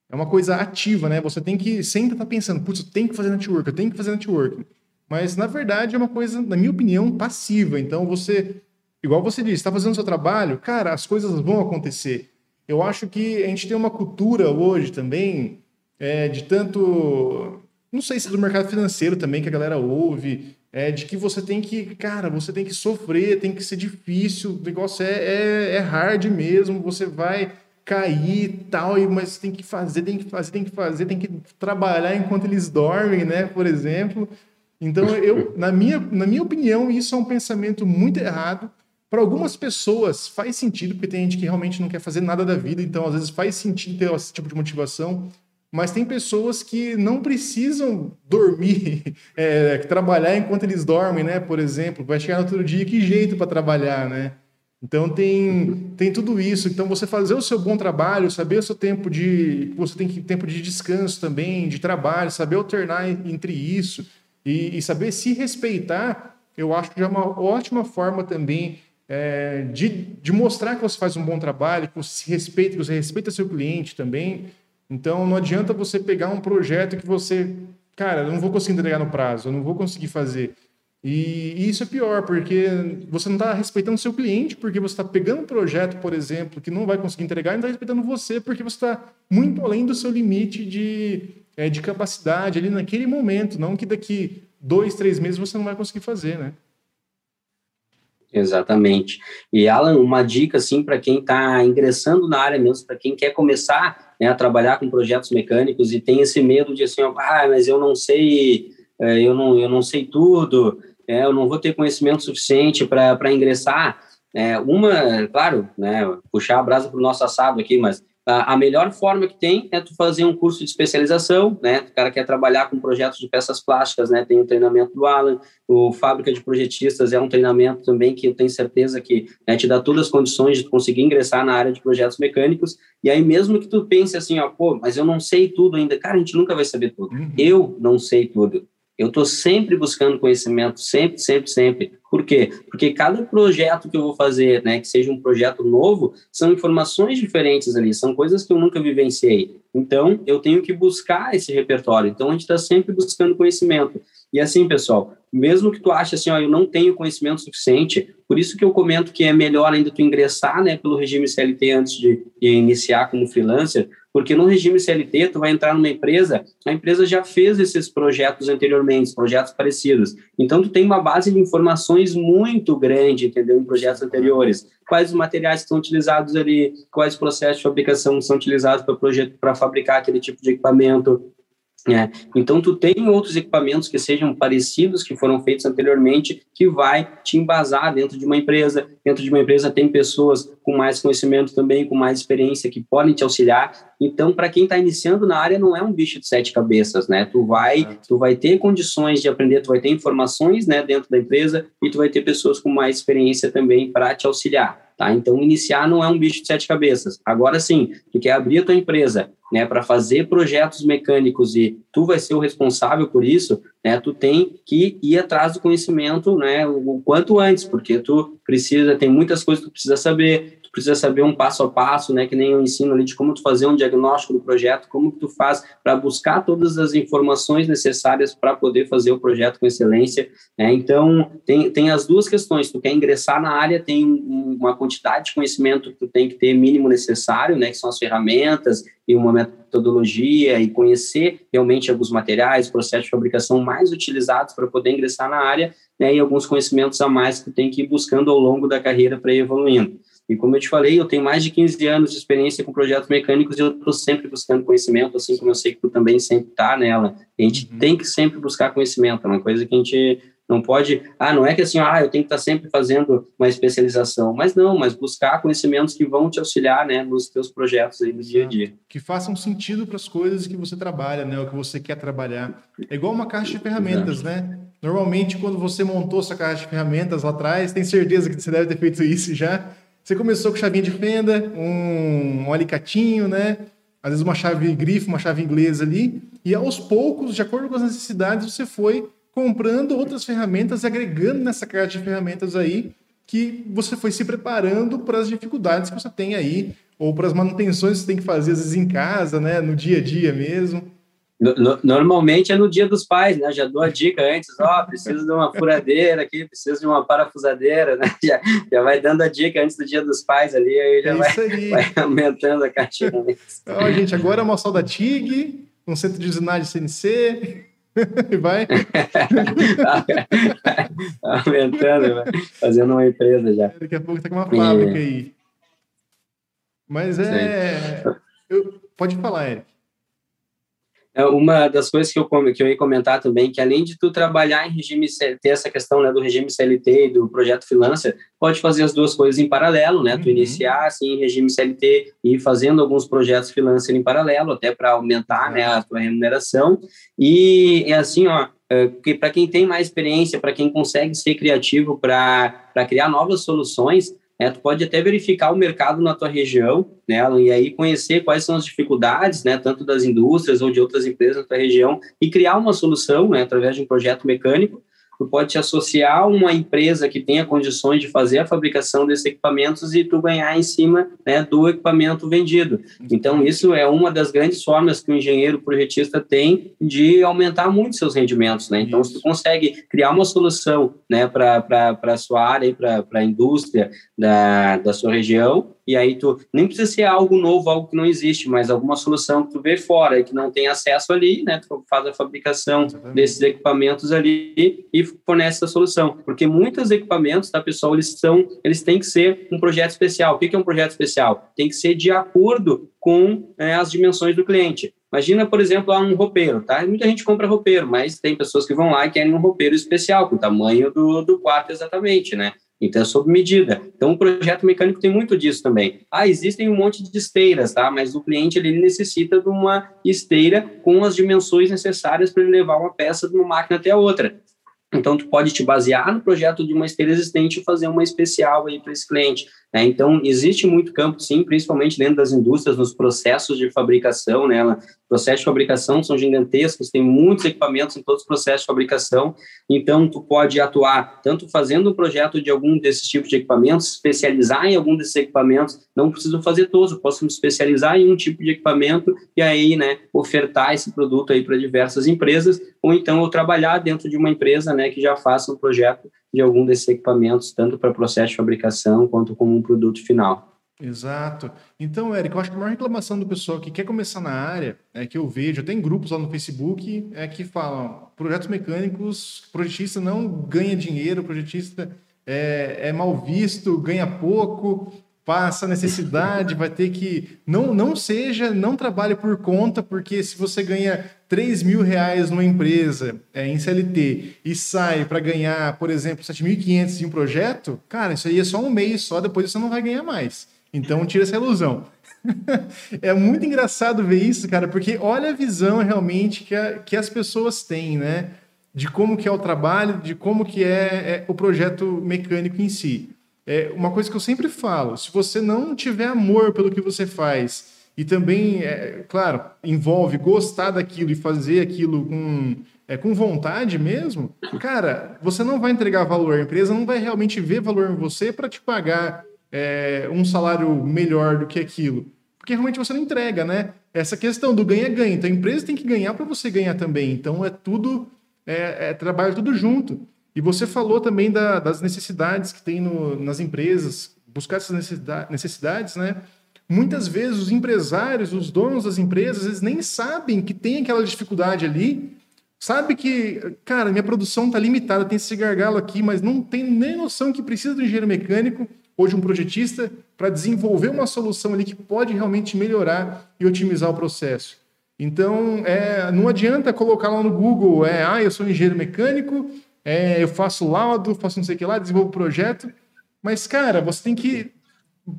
é uma coisa ativa, né? Você tem que sempre estar tá pensando, putz, eu tenho que fazer networking, eu tenho que fazer networking. Mas, na verdade, é uma coisa, na minha opinião, passiva. Então, você, igual você disse, está fazendo o seu trabalho, cara, as coisas vão acontecer. Eu acho que a gente tem uma cultura hoje também é, de tanto. Não sei se é do mercado financeiro também que a galera ouve, é, de que você tem que, cara, você tem que sofrer, tem que ser difícil, o negócio é, é, é hard mesmo, você vai cair e tal, mas tem que fazer, tem que fazer, tem que fazer, tem que trabalhar enquanto eles dormem, né, por exemplo. Então, eu, na minha, na minha opinião, isso é um pensamento muito errado. Para algumas pessoas faz sentido, porque tem gente que realmente não quer fazer nada da vida, então às vezes faz sentido ter esse tipo de motivação. Mas tem pessoas que não precisam dormir, (laughs) é, trabalhar enquanto eles dormem, né? Por exemplo, vai chegar no outro dia, que jeito para trabalhar, né? Então tem, tem tudo isso. Então você fazer o seu bom trabalho, saber o seu tempo de. Você tem que, tempo de descanso também, de trabalho, saber alternar entre isso e, e saber se respeitar, eu acho que é uma ótima forma também é, de, de mostrar que você faz um bom trabalho, que você respeita, que você respeita seu cliente também. Então, não adianta você pegar um projeto que você, cara, eu não vou conseguir entregar no prazo, eu não vou conseguir fazer. E, e isso é pior, porque você não está respeitando seu cliente, porque você está pegando um projeto, por exemplo, que não vai conseguir entregar, e não está respeitando você, porque você está muito além do seu limite de, é, de capacidade ali naquele momento, não que daqui dois, três meses você não vai conseguir fazer, né? Exatamente. E Alan, uma dica assim para quem está ingressando na área mesmo, para quem quer começar né, a trabalhar com projetos mecânicos e tem esse medo de assim, ah, mas eu não sei é, eu, não, eu não sei tudo, é, eu não vou ter conhecimento suficiente para ingressar. É, uma, claro, né, puxar a brasa para o nosso assado aqui, mas a melhor forma que tem é tu fazer um curso de especialização, né? O cara quer trabalhar com projetos de peças plásticas, né? Tem o treinamento do Alan, o Fábrica de Projetistas é um treinamento também que eu tenho certeza que né, te dá todas as condições de conseguir ingressar na área de projetos mecânicos. E aí mesmo que tu pense assim, ó, pô, mas eu não sei tudo ainda, cara, a gente nunca vai saber tudo. Uhum. Eu não sei tudo. Eu estou sempre buscando conhecimento, sempre, sempre, sempre. Por quê? Porque cada projeto que eu vou fazer, né, que seja um projeto novo, são informações diferentes ali, são coisas que eu nunca vivenciei. Então, eu tenho que buscar esse repertório. Então, a gente está sempre buscando conhecimento. E assim, pessoal, mesmo que tu ache assim, ó, eu não tenho conhecimento suficiente, por isso que eu comento que é melhor ainda tu ingressar, né, pelo regime CLT antes de, de iniciar como freelancer, porque no regime CLT, tu vai entrar numa empresa, a empresa já fez esses projetos anteriormente, projetos parecidos. Então, tu tem uma base de informações muito grande, entendeu? Em projetos anteriores. Quais os materiais que são utilizados ali, quais processos de fabricação são utilizados para fabricar aquele tipo de equipamento, é, então, tu tem outros equipamentos que sejam parecidos, que foram feitos anteriormente, que vai te embasar dentro de uma empresa. Dentro de uma empresa tem pessoas com mais conhecimento também, com mais experiência, que podem te auxiliar. Então, para quem está iniciando na área, não é um bicho de sete cabeças, né? Tu vai, tu vai ter condições de aprender, tu vai ter informações, né, dentro da empresa e tu vai ter pessoas com mais experiência também para te auxiliar. Tá? Então, iniciar não é um bicho de sete cabeças. Agora sim, tu quer abrir a tua empresa né, para fazer projetos mecânicos e tu vai ser o responsável por isso, né, tu tem que ir atrás do conhecimento né, o quanto antes, porque tu precisa, tem muitas coisas que tu precisa saber, precisa saber um passo a passo, né, que nem eu ensino ali de como tu fazer um diagnóstico do projeto, como que tu faz para buscar todas as informações necessárias para poder fazer o projeto com excelência, né? Então, tem, tem as duas questões, tu quer ingressar na área, tem uma quantidade de conhecimento que tu tem que ter mínimo necessário, né, que são as ferramentas e uma metodologia e conhecer realmente alguns materiais, processos de fabricação mais utilizados para poder ingressar na área, né, e alguns conhecimentos a mais que tu tem que ir buscando ao longo da carreira para ir evoluindo. E como eu te falei, eu tenho mais de 15 anos de experiência com projetos mecânicos e eu estou sempre buscando conhecimento, assim como eu sei que tu também sempre está nela. A gente uhum. tem que sempre buscar conhecimento, é uma coisa que a gente não pode, ah, não é que assim, ah, eu tenho que estar tá sempre fazendo uma especialização, mas não, mas buscar conhecimentos que vão te auxiliar, né, nos teus projetos aí do dia a dia. Que façam sentido para as coisas que você trabalha, né, o que você quer trabalhar. É igual uma caixa de ferramentas, Exato. né? Normalmente, quando você montou essa caixa de ferramentas lá atrás, tem certeza que você deve ter feito isso já você começou com chavinha de fenda, um, um alicatinho, né? Às vezes uma chave grifo, uma chave inglesa ali. E aos poucos, de acordo com as necessidades, você foi comprando outras ferramentas, agregando nessa caixa de ferramentas aí, que você foi se preparando para as dificuldades que você tem aí, ou para as manutenções que você tem que fazer, às vezes em casa, né? No dia a dia mesmo. Normalmente é no dia dos pais, né? Já dou a dica antes, ó, oh, preciso de uma furadeira aqui, preciso de uma parafusadeira, né? (laughs) Já, já vai dando a dica antes do dia dos pais ali, aí já é vai, vai, aumentando a caixinha. (laughs) Ó, gente, agora é uma sol da TIG, um centro de usinagem CNC, (laughs) vai. aumentando, vai. fazendo uma empresa já. Daqui a pouco tá com uma fábrica aí. Mas é... Eu... Pode falar, Eric. É, uma das coisas que eu, que eu ia comentar também, que além de tu trabalhar em regime CLT, essa questão né, do regime CLT e do projeto freelancer, pode fazer as duas coisas em paralelo, né? Uhum. Tu iniciar assim em regime CLT e ir fazendo alguns projetos freelancer em paralelo, até para aumentar uhum. né, a tua remuneração. E é assim, ó, é, para quem tem mais experiência, para quem consegue ser criativo para criar novas soluções, né, tu pode até verificar o mercado na tua região, né, e aí conhecer quais são as dificuldades, né, tanto das indústrias ou de outras empresas na tua região, e criar uma solução, né, através de um projeto mecânico, tu pode te associar a uma empresa que tenha condições de fazer a fabricação desses equipamentos e tu ganhar em cima né, do equipamento vendido. Então, isso é uma das grandes formas que o engenheiro projetista tem de aumentar muito seus rendimentos. Né? Então, isso. se tu consegue criar uma solução né, para a sua área, para a indústria da, da sua região, e aí tu nem precisa ser algo novo, algo que não existe, mas alguma solução que tu vê fora e que não tem acesso ali, né? Tu faz a fabricação Exatamente. desses equipamentos ali e fornece a solução. Porque muitos equipamentos, tá, pessoal, eles são, eles têm que ser um projeto especial. O que é um projeto especial? Tem que ser de acordo com é, as dimensões do cliente. Imagina, por exemplo, um roupeiro, tá? Muita gente compra roupeiro, mas tem pessoas que vão lá e querem um roupeiro especial, com o tamanho do, do quarto exatamente, né? Então, é sob medida. Então, o projeto mecânico tem muito disso também. Ah, existem um monte de esteiras, tá? Mas o cliente ele necessita de uma esteira com as dimensões necessárias para ele levar uma peça de uma máquina até a outra. Então, tu pode te basear no projeto de uma esteira existente e fazer uma especial aí para esse cliente. Né? Então, existe muito campo, sim, principalmente dentro das indústrias, nos processos de fabricação, né? Processos de fabricação são gigantescos, tem muitos equipamentos em todos os processos de fabricação, então tu pode atuar tanto fazendo um projeto de algum desses tipos de equipamentos, especializar em algum desses equipamentos, não preciso fazer todos, posso me especializar em um tipo de equipamento e aí, né, ofertar esse produto aí para diversas empresas, ou então eu trabalhar dentro de uma empresa, né, que já faça um projeto de algum desses equipamentos, tanto para processo de fabricação quanto como um produto final. Exato. Então, Érico, eu acho que a maior reclamação do pessoal que quer começar na área é que eu vejo, tem grupos lá no Facebook é que falam projetos mecânicos, projetista não ganha dinheiro, projetista é, é mal visto, ganha pouco, passa necessidade, (laughs) vai ter que. Não, não seja, não trabalhe por conta, porque se você ganha 3 mil reais numa empresa é, em CLT e sai para ganhar, por exemplo, 7.500 em um projeto, cara, isso aí é só um mês só, depois você não vai ganhar mais. Então tira essa ilusão. (laughs) é muito engraçado ver isso, cara, porque olha a visão realmente que, a, que as pessoas têm, né? De como que é o trabalho, de como que é, é o projeto mecânico em si. É uma coisa que eu sempre falo: se você não tiver amor pelo que você faz e também, é, claro, envolve gostar daquilo e fazer aquilo com, é, com vontade mesmo, cara, você não vai entregar valor. A empresa não vai realmente ver valor em você para te pagar é, um salário melhor do que aquilo. Porque realmente você não entrega, né? Essa questão do ganha-ganha. Então a empresa tem que ganhar para você ganhar também. Então é tudo, é, é trabalho tudo junto. E você falou também da, das necessidades que tem no, nas empresas, buscar essas necessidades, né? Muitas vezes os empresários, os donos das empresas, eles nem sabem que tem aquela dificuldade ali, sabe que, cara, minha produção está limitada, tem esse gargalo aqui, mas não tem nem noção que precisa de um engenheiro mecânico ou de um projetista para desenvolver uma solução ali que pode realmente melhorar e otimizar o processo. Então, é, não adianta colocar lá no Google, é, ah, eu sou engenheiro mecânico, é, eu faço laudo, faço não sei o que lá, desenvolvo projeto. Mas, cara, você tem que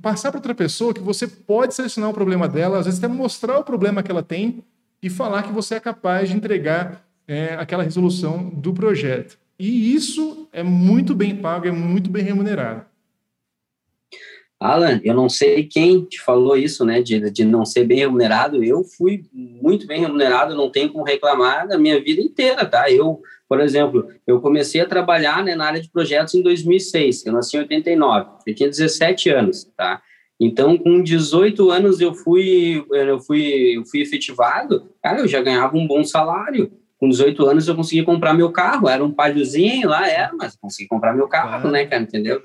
passar para outra pessoa que você pode selecionar o problema dela, às vezes até mostrar o problema que ela tem e falar que você é capaz de entregar é, aquela resolução do projeto. E isso é muito bem pago, é muito bem remunerado. Alan, eu não sei quem te falou isso, né, de, de não ser bem remunerado. Eu fui muito bem remunerado, não tenho como reclamar da minha vida inteira, tá? Eu por exemplo, eu comecei a trabalhar né, na área de projetos em 2006, eu nasci em 89, eu tinha 17 anos, tá? Então, com 18 anos eu fui, eu fui, eu fui efetivado, cara, eu já ganhava um bom salário. Com 18 anos eu consegui comprar meu carro, era um palhozinho lá, era, mas consegui comprar meu carro, né, cara, entendeu?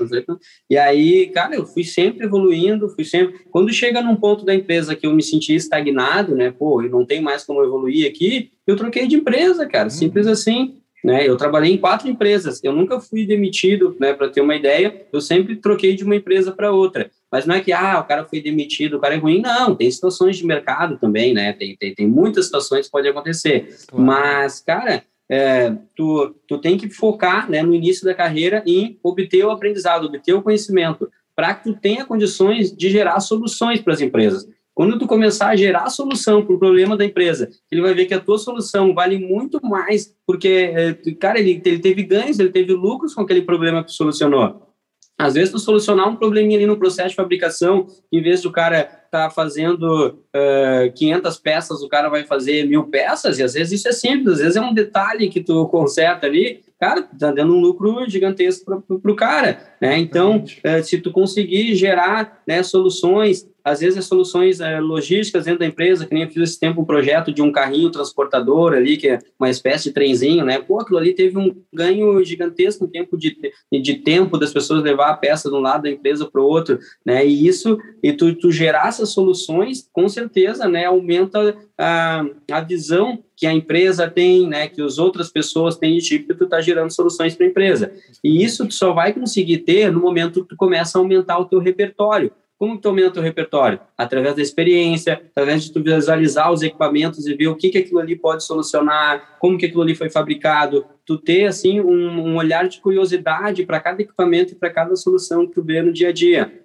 E aí, cara, eu fui sempre evoluindo, fui sempre... Quando chega num ponto da empresa que eu me senti estagnado, né, pô, eu não tenho mais como evoluir aqui, eu troquei de empresa, cara, simples uhum. assim. Né? Eu trabalhei em quatro empresas, eu nunca fui demitido, né? Para ter uma ideia, eu sempre troquei de uma empresa para outra. Mas não é que ah, o cara foi demitido, o cara é ruim. Não, tem situações de mercado também, né? Tem, tem, tem muitas situações que podem acontecer. Claro. Mas, cara, é, tu, tu tem que focar né, no início da carreira em obter o aprendizado, obter o conhecimento, para que tu tenha condições de gerar soluções para as empresas. Quando tu começar a gerar solução para o problema da empresa, ele vai ver que a tua solução vale muito mais, porque, eh, cara, ele, ele teve ganhos, ele teve lucros com aquele problema que tu solucionou. Às vezes, tu solucionar um probleminha ali no processo de fabricação, em vez do cara tá fazendo uh, 500 peças, o cara vai fazer mil peças, e às vezes isso é simples, às vezes é um detalhe que tu conserta ali, cara, tá dando um lucro gigantesco para o cara, né? Então, uh, se tu conseguir gerar né, soluções às vezes as soluções é, logísticas dentro da empresa, que nem eu fiz esse tempo um projeto de um carrinho transportador ali, que é uma espécie de trenzinho, né? Pô, aquilo ali teve um ganho gigantesco no tempo de, de tempo das pessoas levar a peça de um lado da empresa para o outro, né? E isso, e tu, tu gerar essas soluções, com certeza, né, aumenta a, a visão que a empresa tem, né, que as outras pessoas têm de tipo que tu está gerando soluções para a empresa. E isso tu só vai conseguir ter no momento que tu começa a aumentar o teu repertório. Como tu aumenta o repertório? Através da experiência, através de tu visualizar os equipamentos e ver o que, que aquilo ali pode solucionar, como que aquilo ali foi fabricado, tu ter, assim, um, um olhar de curiosidade para cada equipamento e para cada solução que tu vê no dia a dia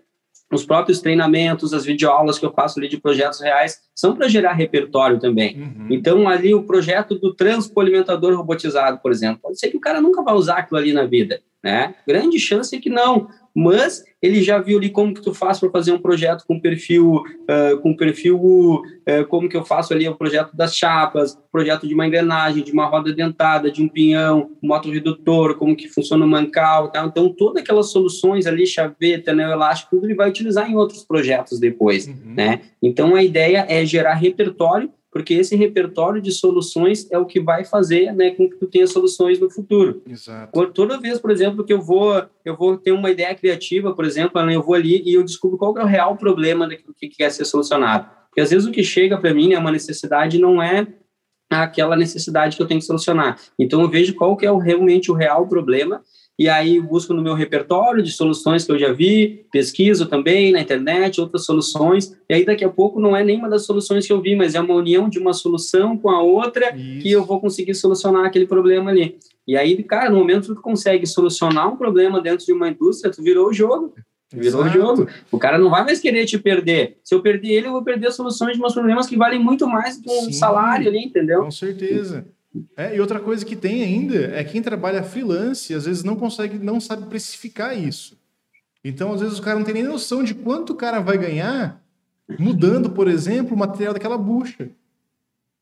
os próprios treinamentos, as videoaulas que eu faço ali de projetos reais, são para gerar repertório também. Uhum. Então, ali o projeto do transpolimentador robotizado, por exemplo, pode ser que o cara nunca vai usar aquilo ali na vida, né? Grande chance é que não mas ele já viu ali como que tu faz para fazer um projeto com perfil, uh, com perfil, uh, como que eu faço ali o projeto das chapas, projeto de uma engrenagem, de uma roda dentada, de um pinhão, motor redutor, como que funciona o mancal, tá? Então, todas aquelas soluções ali, chaveta, né, elástico, tudo ele vai utilizar em outros projetos depois, uhum. né? Então, a ideia é gerar repertório porque esse repertório de soluções é o que vai fazer né, com que tu tenha soluções no futuro. Exato. Toda vez, por exemplo, que eu vou eu vou ter uma ideia criativa, por exemplo, eu vou ali e eu descubro qual é o real problema daquilo que quer ser solucionado. Porque às vezes o que chega para mim é né, uma necessidade não é aquela necessidade que eu tenho que solucionar. Então eu vejo qual que é o, realmente o real problema e aí busco no meu repertório de soluções que eu já vi, pesquiso também na internet, outras soluções, e aí daqui a pouco não é nenhuma das soluções que eu vi, mas é uma união de uma solução com a outra Isso. que eu vou conseguir solucionar aquele problema ali. E aí, cara, no momento que tu consegue solucionar um problema dentro de uma indústria, tu virou o jogo. Virou o jogo. O cara não vai mais querer te perder. Se eu perder ele, eu vou perder soluções de meus problemas que valem muito mais do que um Sim, salário ali, entendeu? Com certeza. É, e outra coisa que tem ainda é quem trabalha freelance, às vezes não consegue, não sabe precificar isso. Então, às vezes, o cara não tem nem noção de quanto o cara vai ganhar mudando, por exemplo, o material daquela bucha.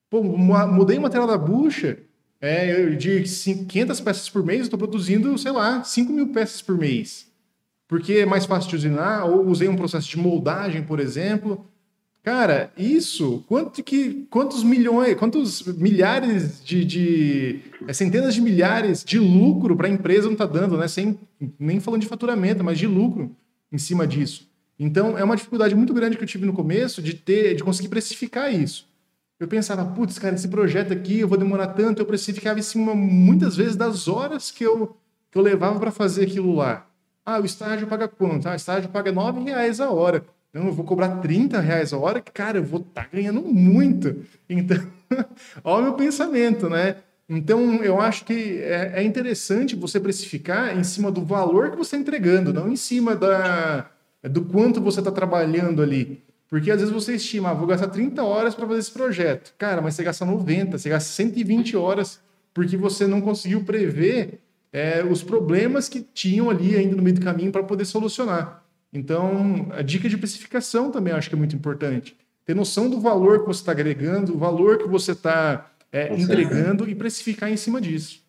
Pô, mudei o material da bucha, é, de 500 peças por mês, estou produzindo, sei lá, 5 mil peças por mês. Porque é mais fácil de usinar, ou usei um processo de moldagem, por exemplo, Cara, isso, quanto que, quantos milhões, quantos milhares de, de é, centenas de milhares de lucro para a empresa não está dando, né? Sem, nem falando de faturamento, mas de lucro em cima disso. Então, é uma dificuldade muito grande que eu tive no começo de ter, de conseguir precificar isso. Eu pensava, putz, cara, esse projeto aqui eu vou demorar tanto, eu precificava em cima muitas vezes das horas que eu, que eu levava para fazer aquilo lá. Ah, o estágio paga quanto? Ah, o estágio paga nove reais a hora. Não, eu vou cobrar 30 reais a hora, que, cara, eu vou estar tá ganhando muito. Então, (laughs) olha o meu pensamento, né? Então, eu acho que é, é, interessante você precificar em cima do valor que você está entregando, não em cima da, do quanto você está trabalhando ali. Porque às vezes você estima, ah, vou gastar 30 horas para fazer esse projeto. Cara, mas você gasta 90, você gasta 120 horas porque você não conseguiu prever é, os problemas que tinham ali ainda no meio do caminho para poder solucionar. Então, a dica de precificação também acho que é muito importante. Ter noção do valor que você está agregando, o valor que você está é, entregando e precificar em cima disso.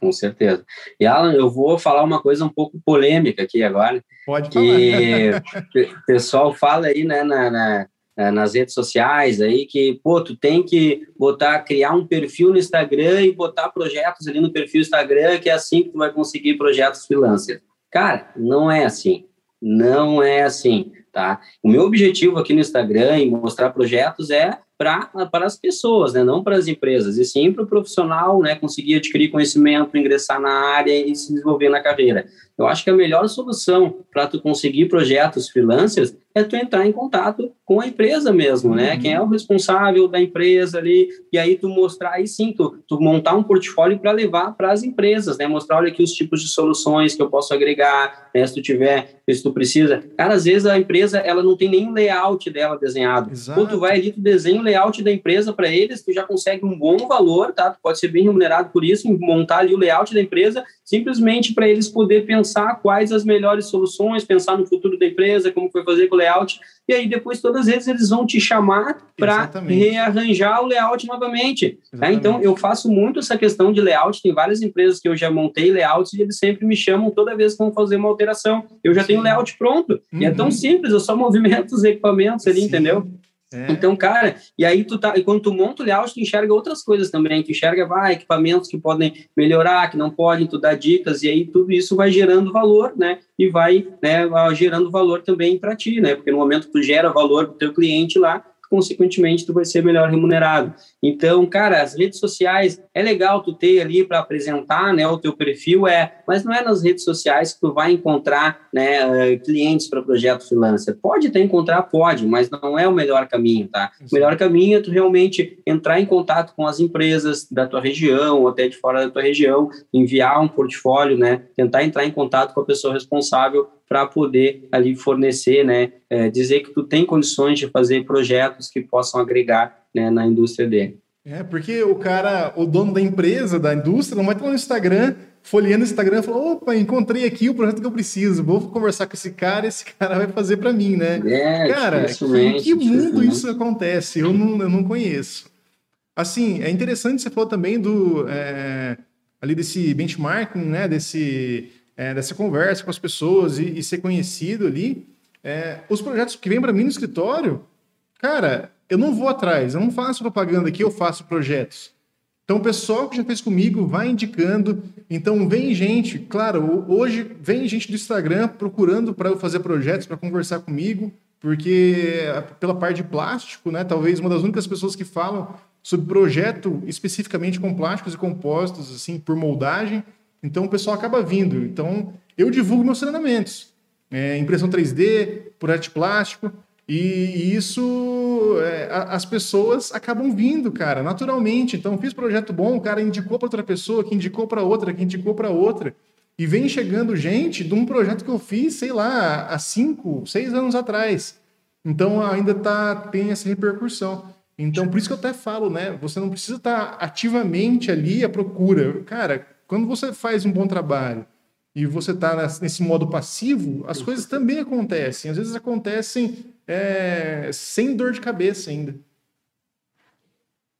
Com certeza. E Alan, eu vou falar uma coisa um pouco polêmica aqui agora. Pode que o (laughs) pessoal fala aí, né, na, na, nas redes sociais aí que, pô, tu tem que botar, criar um perfil no Instagram e botar projetos ali no perfil Instagram, que é assim que tu vai conseguir projetos freelancer. Cara, não é assim. Não é assim, tá? O meu objetivo aqui no Instagram e mostrar projetos é para as pessoas, né? não para as empresas, e sim para o profissional né? conseguir adquirir conhecimento, ingressar na área e se desenvolver na carreira. Eu acho que a melhor solução para tu conseguir projetos freelancers é tu entrar em contato com a empresa mesmo, né? Uhum. Quem é o responsável da empresa ali, e aí tu mostrar, aí sim, tu, tu montar um portfólio para levar para as empresas, né? Mostrar, olha aqui os tipos de soluções que eu posso agregar, né? Se tu tiver, se tu precisa. Cara, às vezes a empresa, ela não tem nem layout dela desenhado. Exato. Quando tu vai ali, tu desenha o layout da empresa para eles, tu já consegue um bom valor, tá? Tu pode ser bem remunerado por isso, montar ali o layout da empresa, simplesmente para eles poder pensar quais as melhores soluções, pensar no futuro da empresa, como foi fazer com o layout, e aí depois todas as vezes eles vão te chamar para rearranjar o layout novamente. Tá? Então eu faço muito essa questão de layout, tem várias empresas que eu já montei layouts e eles sempre me chamam toda vez que vão fazer uma alteração. Eu já Sim. tenho o layout pronto, uhum. e é tão uhum. simples, eu só movimento os equipamentos ali, Sim. entendeu? É. Então, cara, e aí tu tá, e quando tu monta o layout, tu enxerga outras coisas também, tu enxerga, vai, equipamentos que podem melhorar, que não podem, tu dá dicas, e aí tudo isso vai gerando valor, né, e vai, né, gerando valor também para ti, né, porque no momento que tu gera valor pro teu cliente lá, consequentemente tu vai ser melhor remunerado. Então, cara, as redes sociais é legal tu ter ali para apresentar, né, o teu perfil é, mas não é nas redes sociais que tu vai encontrar, né, eh, clientes para projeto freelancer. Pode até encontrar, pode, mas não é o melhor caminho, tá? O melhor caminho é tu realmente entrar em contato com as empresas da tua região ou até de fora da tua região, enviar um portfólio, né, tentar entrar em contato com a pessoa responsável para poder ali fornecer, né, é, dizer que tu tem condições de fazer projetos que possam agregar né, na indústria dele. É, porque o cara, o dono da empresa, da indústria, não vai estar no Instagram, folheando o Instagram, falou, opa, encontrei aqui o projeto que eu preciso, vou conversar com esse cara, esse cara vai fazer para mim, né? É, cara, em que mundo isso acontece? Eu não, eu não conheço. Assim, é interessante, você falou também do, é, ali desse benchmarking, né, desse é, dessa conversa com as pessoas e, e ser conhecido ali, é, os projetos que vêm para mim no escritório, cara, eu não vou atrás, eu não faço propaganda aqui, eu faço projetos. Então, o pessoal que já fez comigo vai indicando. Então, vem gente, claro, hoje vem gente do Instagram procurando para eu fazer projetos, para conversar comigo, porque pela parte de plástico, né, talvez uma das únicas pessoas que falam sobre projeto especificamente com plásticos e compostos, assim, por moldagem, então o pessoal acaba vindo. Então eu divulgo meus treinamentos. É, impressão 3D, por arte plástico, e, isso é, as pessoas acabam vindo, cara, naturalmente. Então fiz projeto bom, o cara indicou para outra pessoa, que indicou para outra, que indicou para outra. E vem chegando gente de um projeto que eu fiz, sei lá, há cinco, seis anos atrás. Então ainda tá, tem essa repercussão. Então, por isso que eu até falo, né? Você não precisa estar tá ativamente ali à procura. Cara, quando você faz um bom trabalho e você está nesse modo passivo, as coisas também acontecem. Às vezes acontecem é, sem dor de cabeça ainda.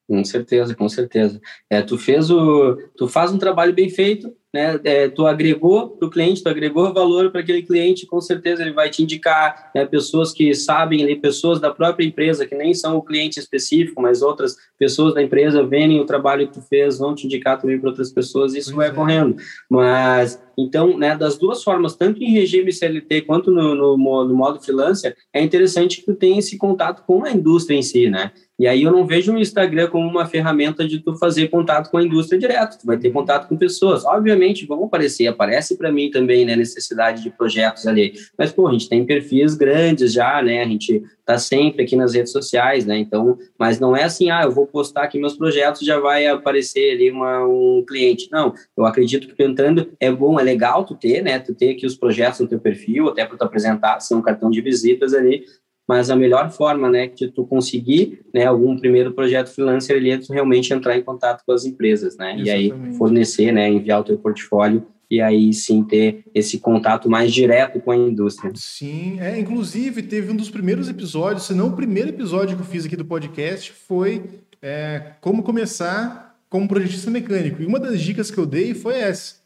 Com certeza, com certeza. É, tu fez o, tu faz um trabalho bem feito, né? É, tu agregou para o cliente, tu agregou valor para aquele cliente, com certeza ele vai te indicar né, pessoas que sabem ali, pessoas da própria empresa que nem são o cliente específico, mas outras pessoas da empresa veem o trabalho que tu fez, vão te indicar também para outras pessoas, isso pois vai é. correndo. Mas então, né, das duas formas, tanto em regime CLT quanto no, no, no modo freelancer, é interessante que tu tenha esse contato com a indústria em si, né? E aí eu não vejo o Instagram como uma ferramenta de tu fazer contato com a indústria direto. Tu vai ter contato com pessoas. Obviamente vão aparecer, aparece para mim também, né, necessidade de projetos ali. Mas pô, a gente tem perfis grandes já, né? A gente tá sempre aqui nas redes sociais, né? Então, mas não é assim, ah, eu vou postar aqui meus projetos, já vai aparecer ali uma, um cliente. Não, eu acredito que entrando é bom, é legal tu ter, né? Tu ter aqui os projetos no teu perfil, até para tu apresentar, ser um cartão de visitas ali, mas a melhor forma, né, de tu conseguir, né, algum primeiro projeto freelancer ali é tu realmente entrar em contato com as empresas, né, Exatamente. e aí fornecer, né, enviar o teu portfólio e aí sim ter esse contato mais direto com a indústria. Sim, é, inclusive teve um dos primeiros episódios, se não o primeiro episódio que eu fiz aqui do podcast foi é, como começar como projetista mecânico. E uma das dicas que eu dei foi essa: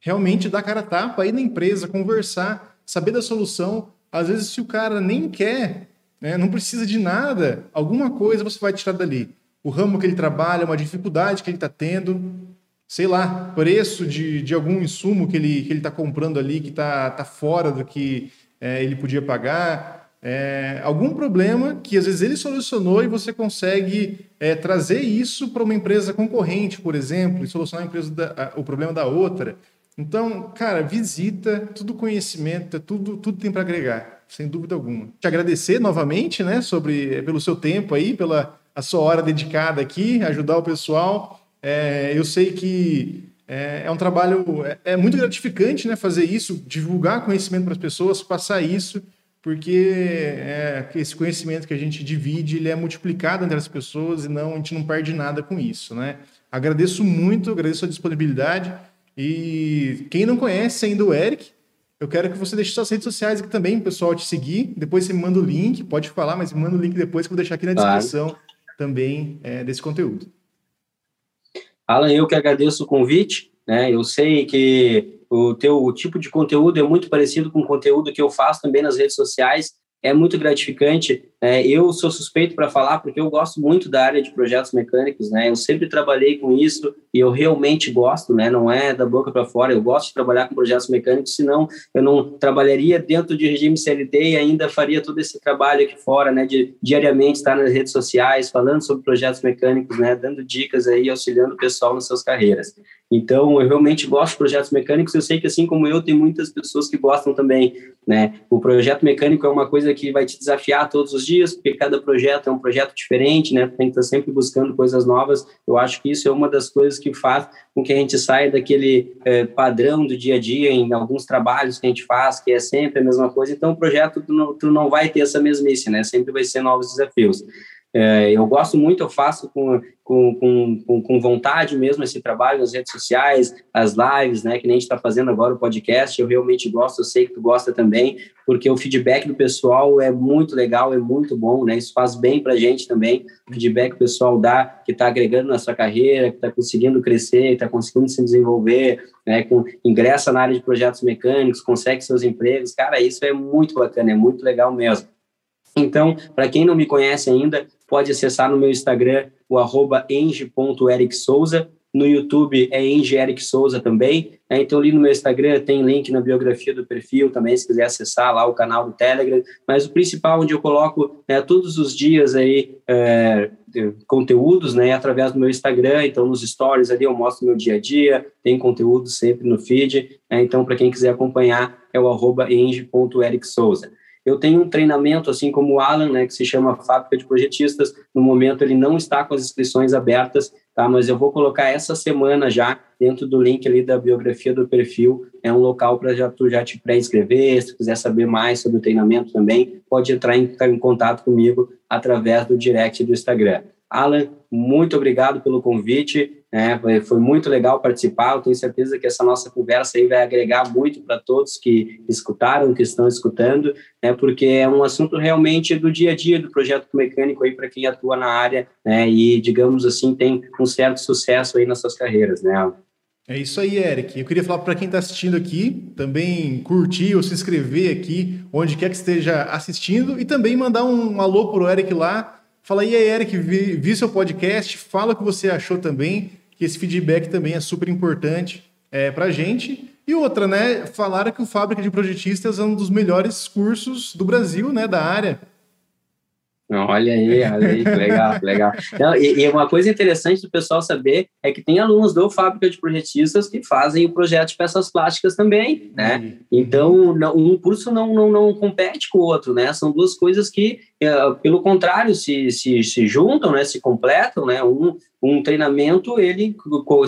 realmente dar cara a tapa, ir na empresa, conversar, saber da solução, às vezes, se o cara nem quer, né, não precisa de nada, alguma coisa você vai tirar dali. O ramo que ele trabalha, uma dificuldade que ele está tendo, sei lá, preço de, de algum insumo que ele está comprando ali que está tá fora do que é, ele podia pagar. É, algum problema que às vezes ele solucionou e você consegue é, trazer isso para uma empresa concorrente, por exemplo, e solucionar a empresa da, a, o problema da outra. Então, cara, visita, tudo conhecimento, tudo, tudo tem para agregar, sem dúvida alguma. Te agradecer novamente, né, sobre pelo seu tempo aí, pela a sua hora dedicada aqui, ajudar o pessoal. É, eu sei que é, é um trabalho é, é, muito gratificante, né, fazer isso, divulgar conhecimento para as pessoas, passar isso, porque é, esse conhecimento que a gente divide, ele é multiplicado entre as pessoas e não a gente não perde nada com isso, né? Agradeço muito, agradeço a disponibilidade. E quem não conhece ainda o Eric, eu quero que você deixe suas redes sociais aqui também, o pessoal te seguir. Depois você me manda o link, pode falar, mas me manda o link depois que eu vou deixar aqui na descrição claro. também é, desse conteúdo. Alan, eu que agradeço o convite. Né? Eu sei que o teu o tipo de conteúdo é muito parecido com o conteúdo que eu faço também nas redes sociais. É muito gratificante é, eu sou suspeito para falar porque eu gosto muito da área de projetos mecânicos, né? Eu sempre trabalhei com isso e eu realmente gosto, né? Não é da boca para fora, eu gosto de trabalhar com projetos mecânicos, senão eu não trabalharia dentro de regime CLT e ainda faria todo esse trabalho aqui fora, né? De diariamente estar nas redes sociais, falando sobre projetos mecânicos, né? Dando dicas aí, auxiliando o pessoal nas suas carreiras. Então, eu realmente gosto de projetos mecânicos. Eu sei que, assim como eu, tem muitas pessoas que gostam também, né? O projeto mecânico é uma coisa que vai te desafiar todos os dias, porque cada projeto é um projeto diferente, né? Tem que estar sempre buscando coisas novas. Eu acho que isso é uma das coisas que faz com que a gente saia daquele é, padrão do dia a dia em alguns trabalhos que a gente faz, que é sempre a mesma coisa. Então, o projeto tu não, tu não vai ter essa mesmice, né? Sempre vai ser novos desafios. É, eu gosto muito, eu faço com, com, com, com, vontade mesmo esse trabalho nas redes sociais, as lives, né, que nem a gente está fazendo agora o podcast, eu realmente gosto, eu sei que tu gosta também, porque o feedback do pessoal é muito legal, é muito bom, né, isso faz bem para a gente também, o feedback que o pessoal dá, que está agregando na sua carreira, que está conseguindo crescer, está conseguindo se desenvolver, né, com, ingressa na área de projetos mecânicos, consegue seus empregos, cara, isso é muito bacana, é muito legal mesmo. Então, para quem não me conhece ainda, pode acessar no meu Instagram o arroba no YouTube é Eng Souza também. Né? Então, ali no meu Instagram tem link na biografia do perfil também, se quiser acessar lá o canal do Telegram. Mas o principal, onde eu coloco né, todos os dias aí é, conteúdos, né, através do meu Instagram. Então, nos stories ali eu mostro meu dia a dia, tem conteúdo sempre no feed. Né? Então, para quem quiser acompanhar, é o arroba. Eu tenho um treinamento, assim como o Alan, né, que se chama Fábrica de Projetistas. No momento, ele não está com as inscrições abertas, tá? Mas eu vou colocar essa semana já dentro do link ali da biografia do perfil. É um local para já tu já te pré-inscrever. Se quiser saber mais sobre o treinamento também, pode entrar em, em contato comigo através do direct do Instagram. Alan, muito obrigado pelo convite. Né? Foi muito legal participar. Eu tenho certeza que essa nossa conversa aí vai agregar muito para todos que escutaram, que estão escutando, né? porque é um assunto realmente do dia a dia do projeto mecânico aí para quem atua na área né? e, digamos assim, tem um certo sucesso aí nas suas carreiras. Né? É isso aí, Eric. Eu queria falar para quem está assistindo aqui, também curtir ou se inscrever aqui, onde quer que esteja assistindo, e também mandar um alô para o Eric lá Fala aí, Eric, vi, vi seu podcast, fala o que você achou também, que esse feedback também é super importante é, para a gente. E outra, né? Falaram que o Fábrica de Projetistas é um dos melhores cursos do Brasil, né? Da área. Olha aí, olha aí, que legal, que legal. Não, e, e, uma coisa interessante do pessoal saber é que tem alunos do Fábrica de Projetistas que fazem o projeto de peças plásticas também, né? Uhum. Então, não, um curso não, não, não compete com o outro, né? São duas coisas que, pelo contrário, se, se, se juntam, né? Se completam, né? Um, um treinamento ele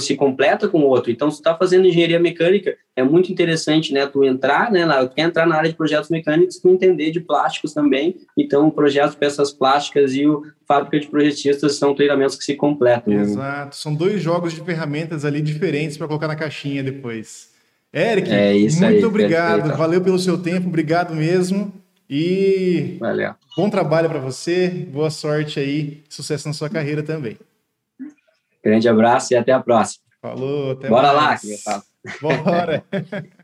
se completa com o outro. Então, se está fazendo engenharia mecânica, é muito interessante, né? Tu entrar, né? Lá, tu quer entrar na área de projetos mecânicos, tu entender de plásticos também. Então, o projeto de peças plásticas e o fábrica de projetistas são treinamentos que se completam. Exato. São dois jogos de ferramentas ali diferentes para colocar na caixinha depois. Eric, é muito aí, obrigado. Perfeito. Valeu pelo seu tempo, obrigado mesmo. E Valeu. bom trabalho para você, boa sorte aí, sucesso na sua carreira também. Grande abraço e até a próxima. Falou, até Bora mais. lá, Bora. (laughs)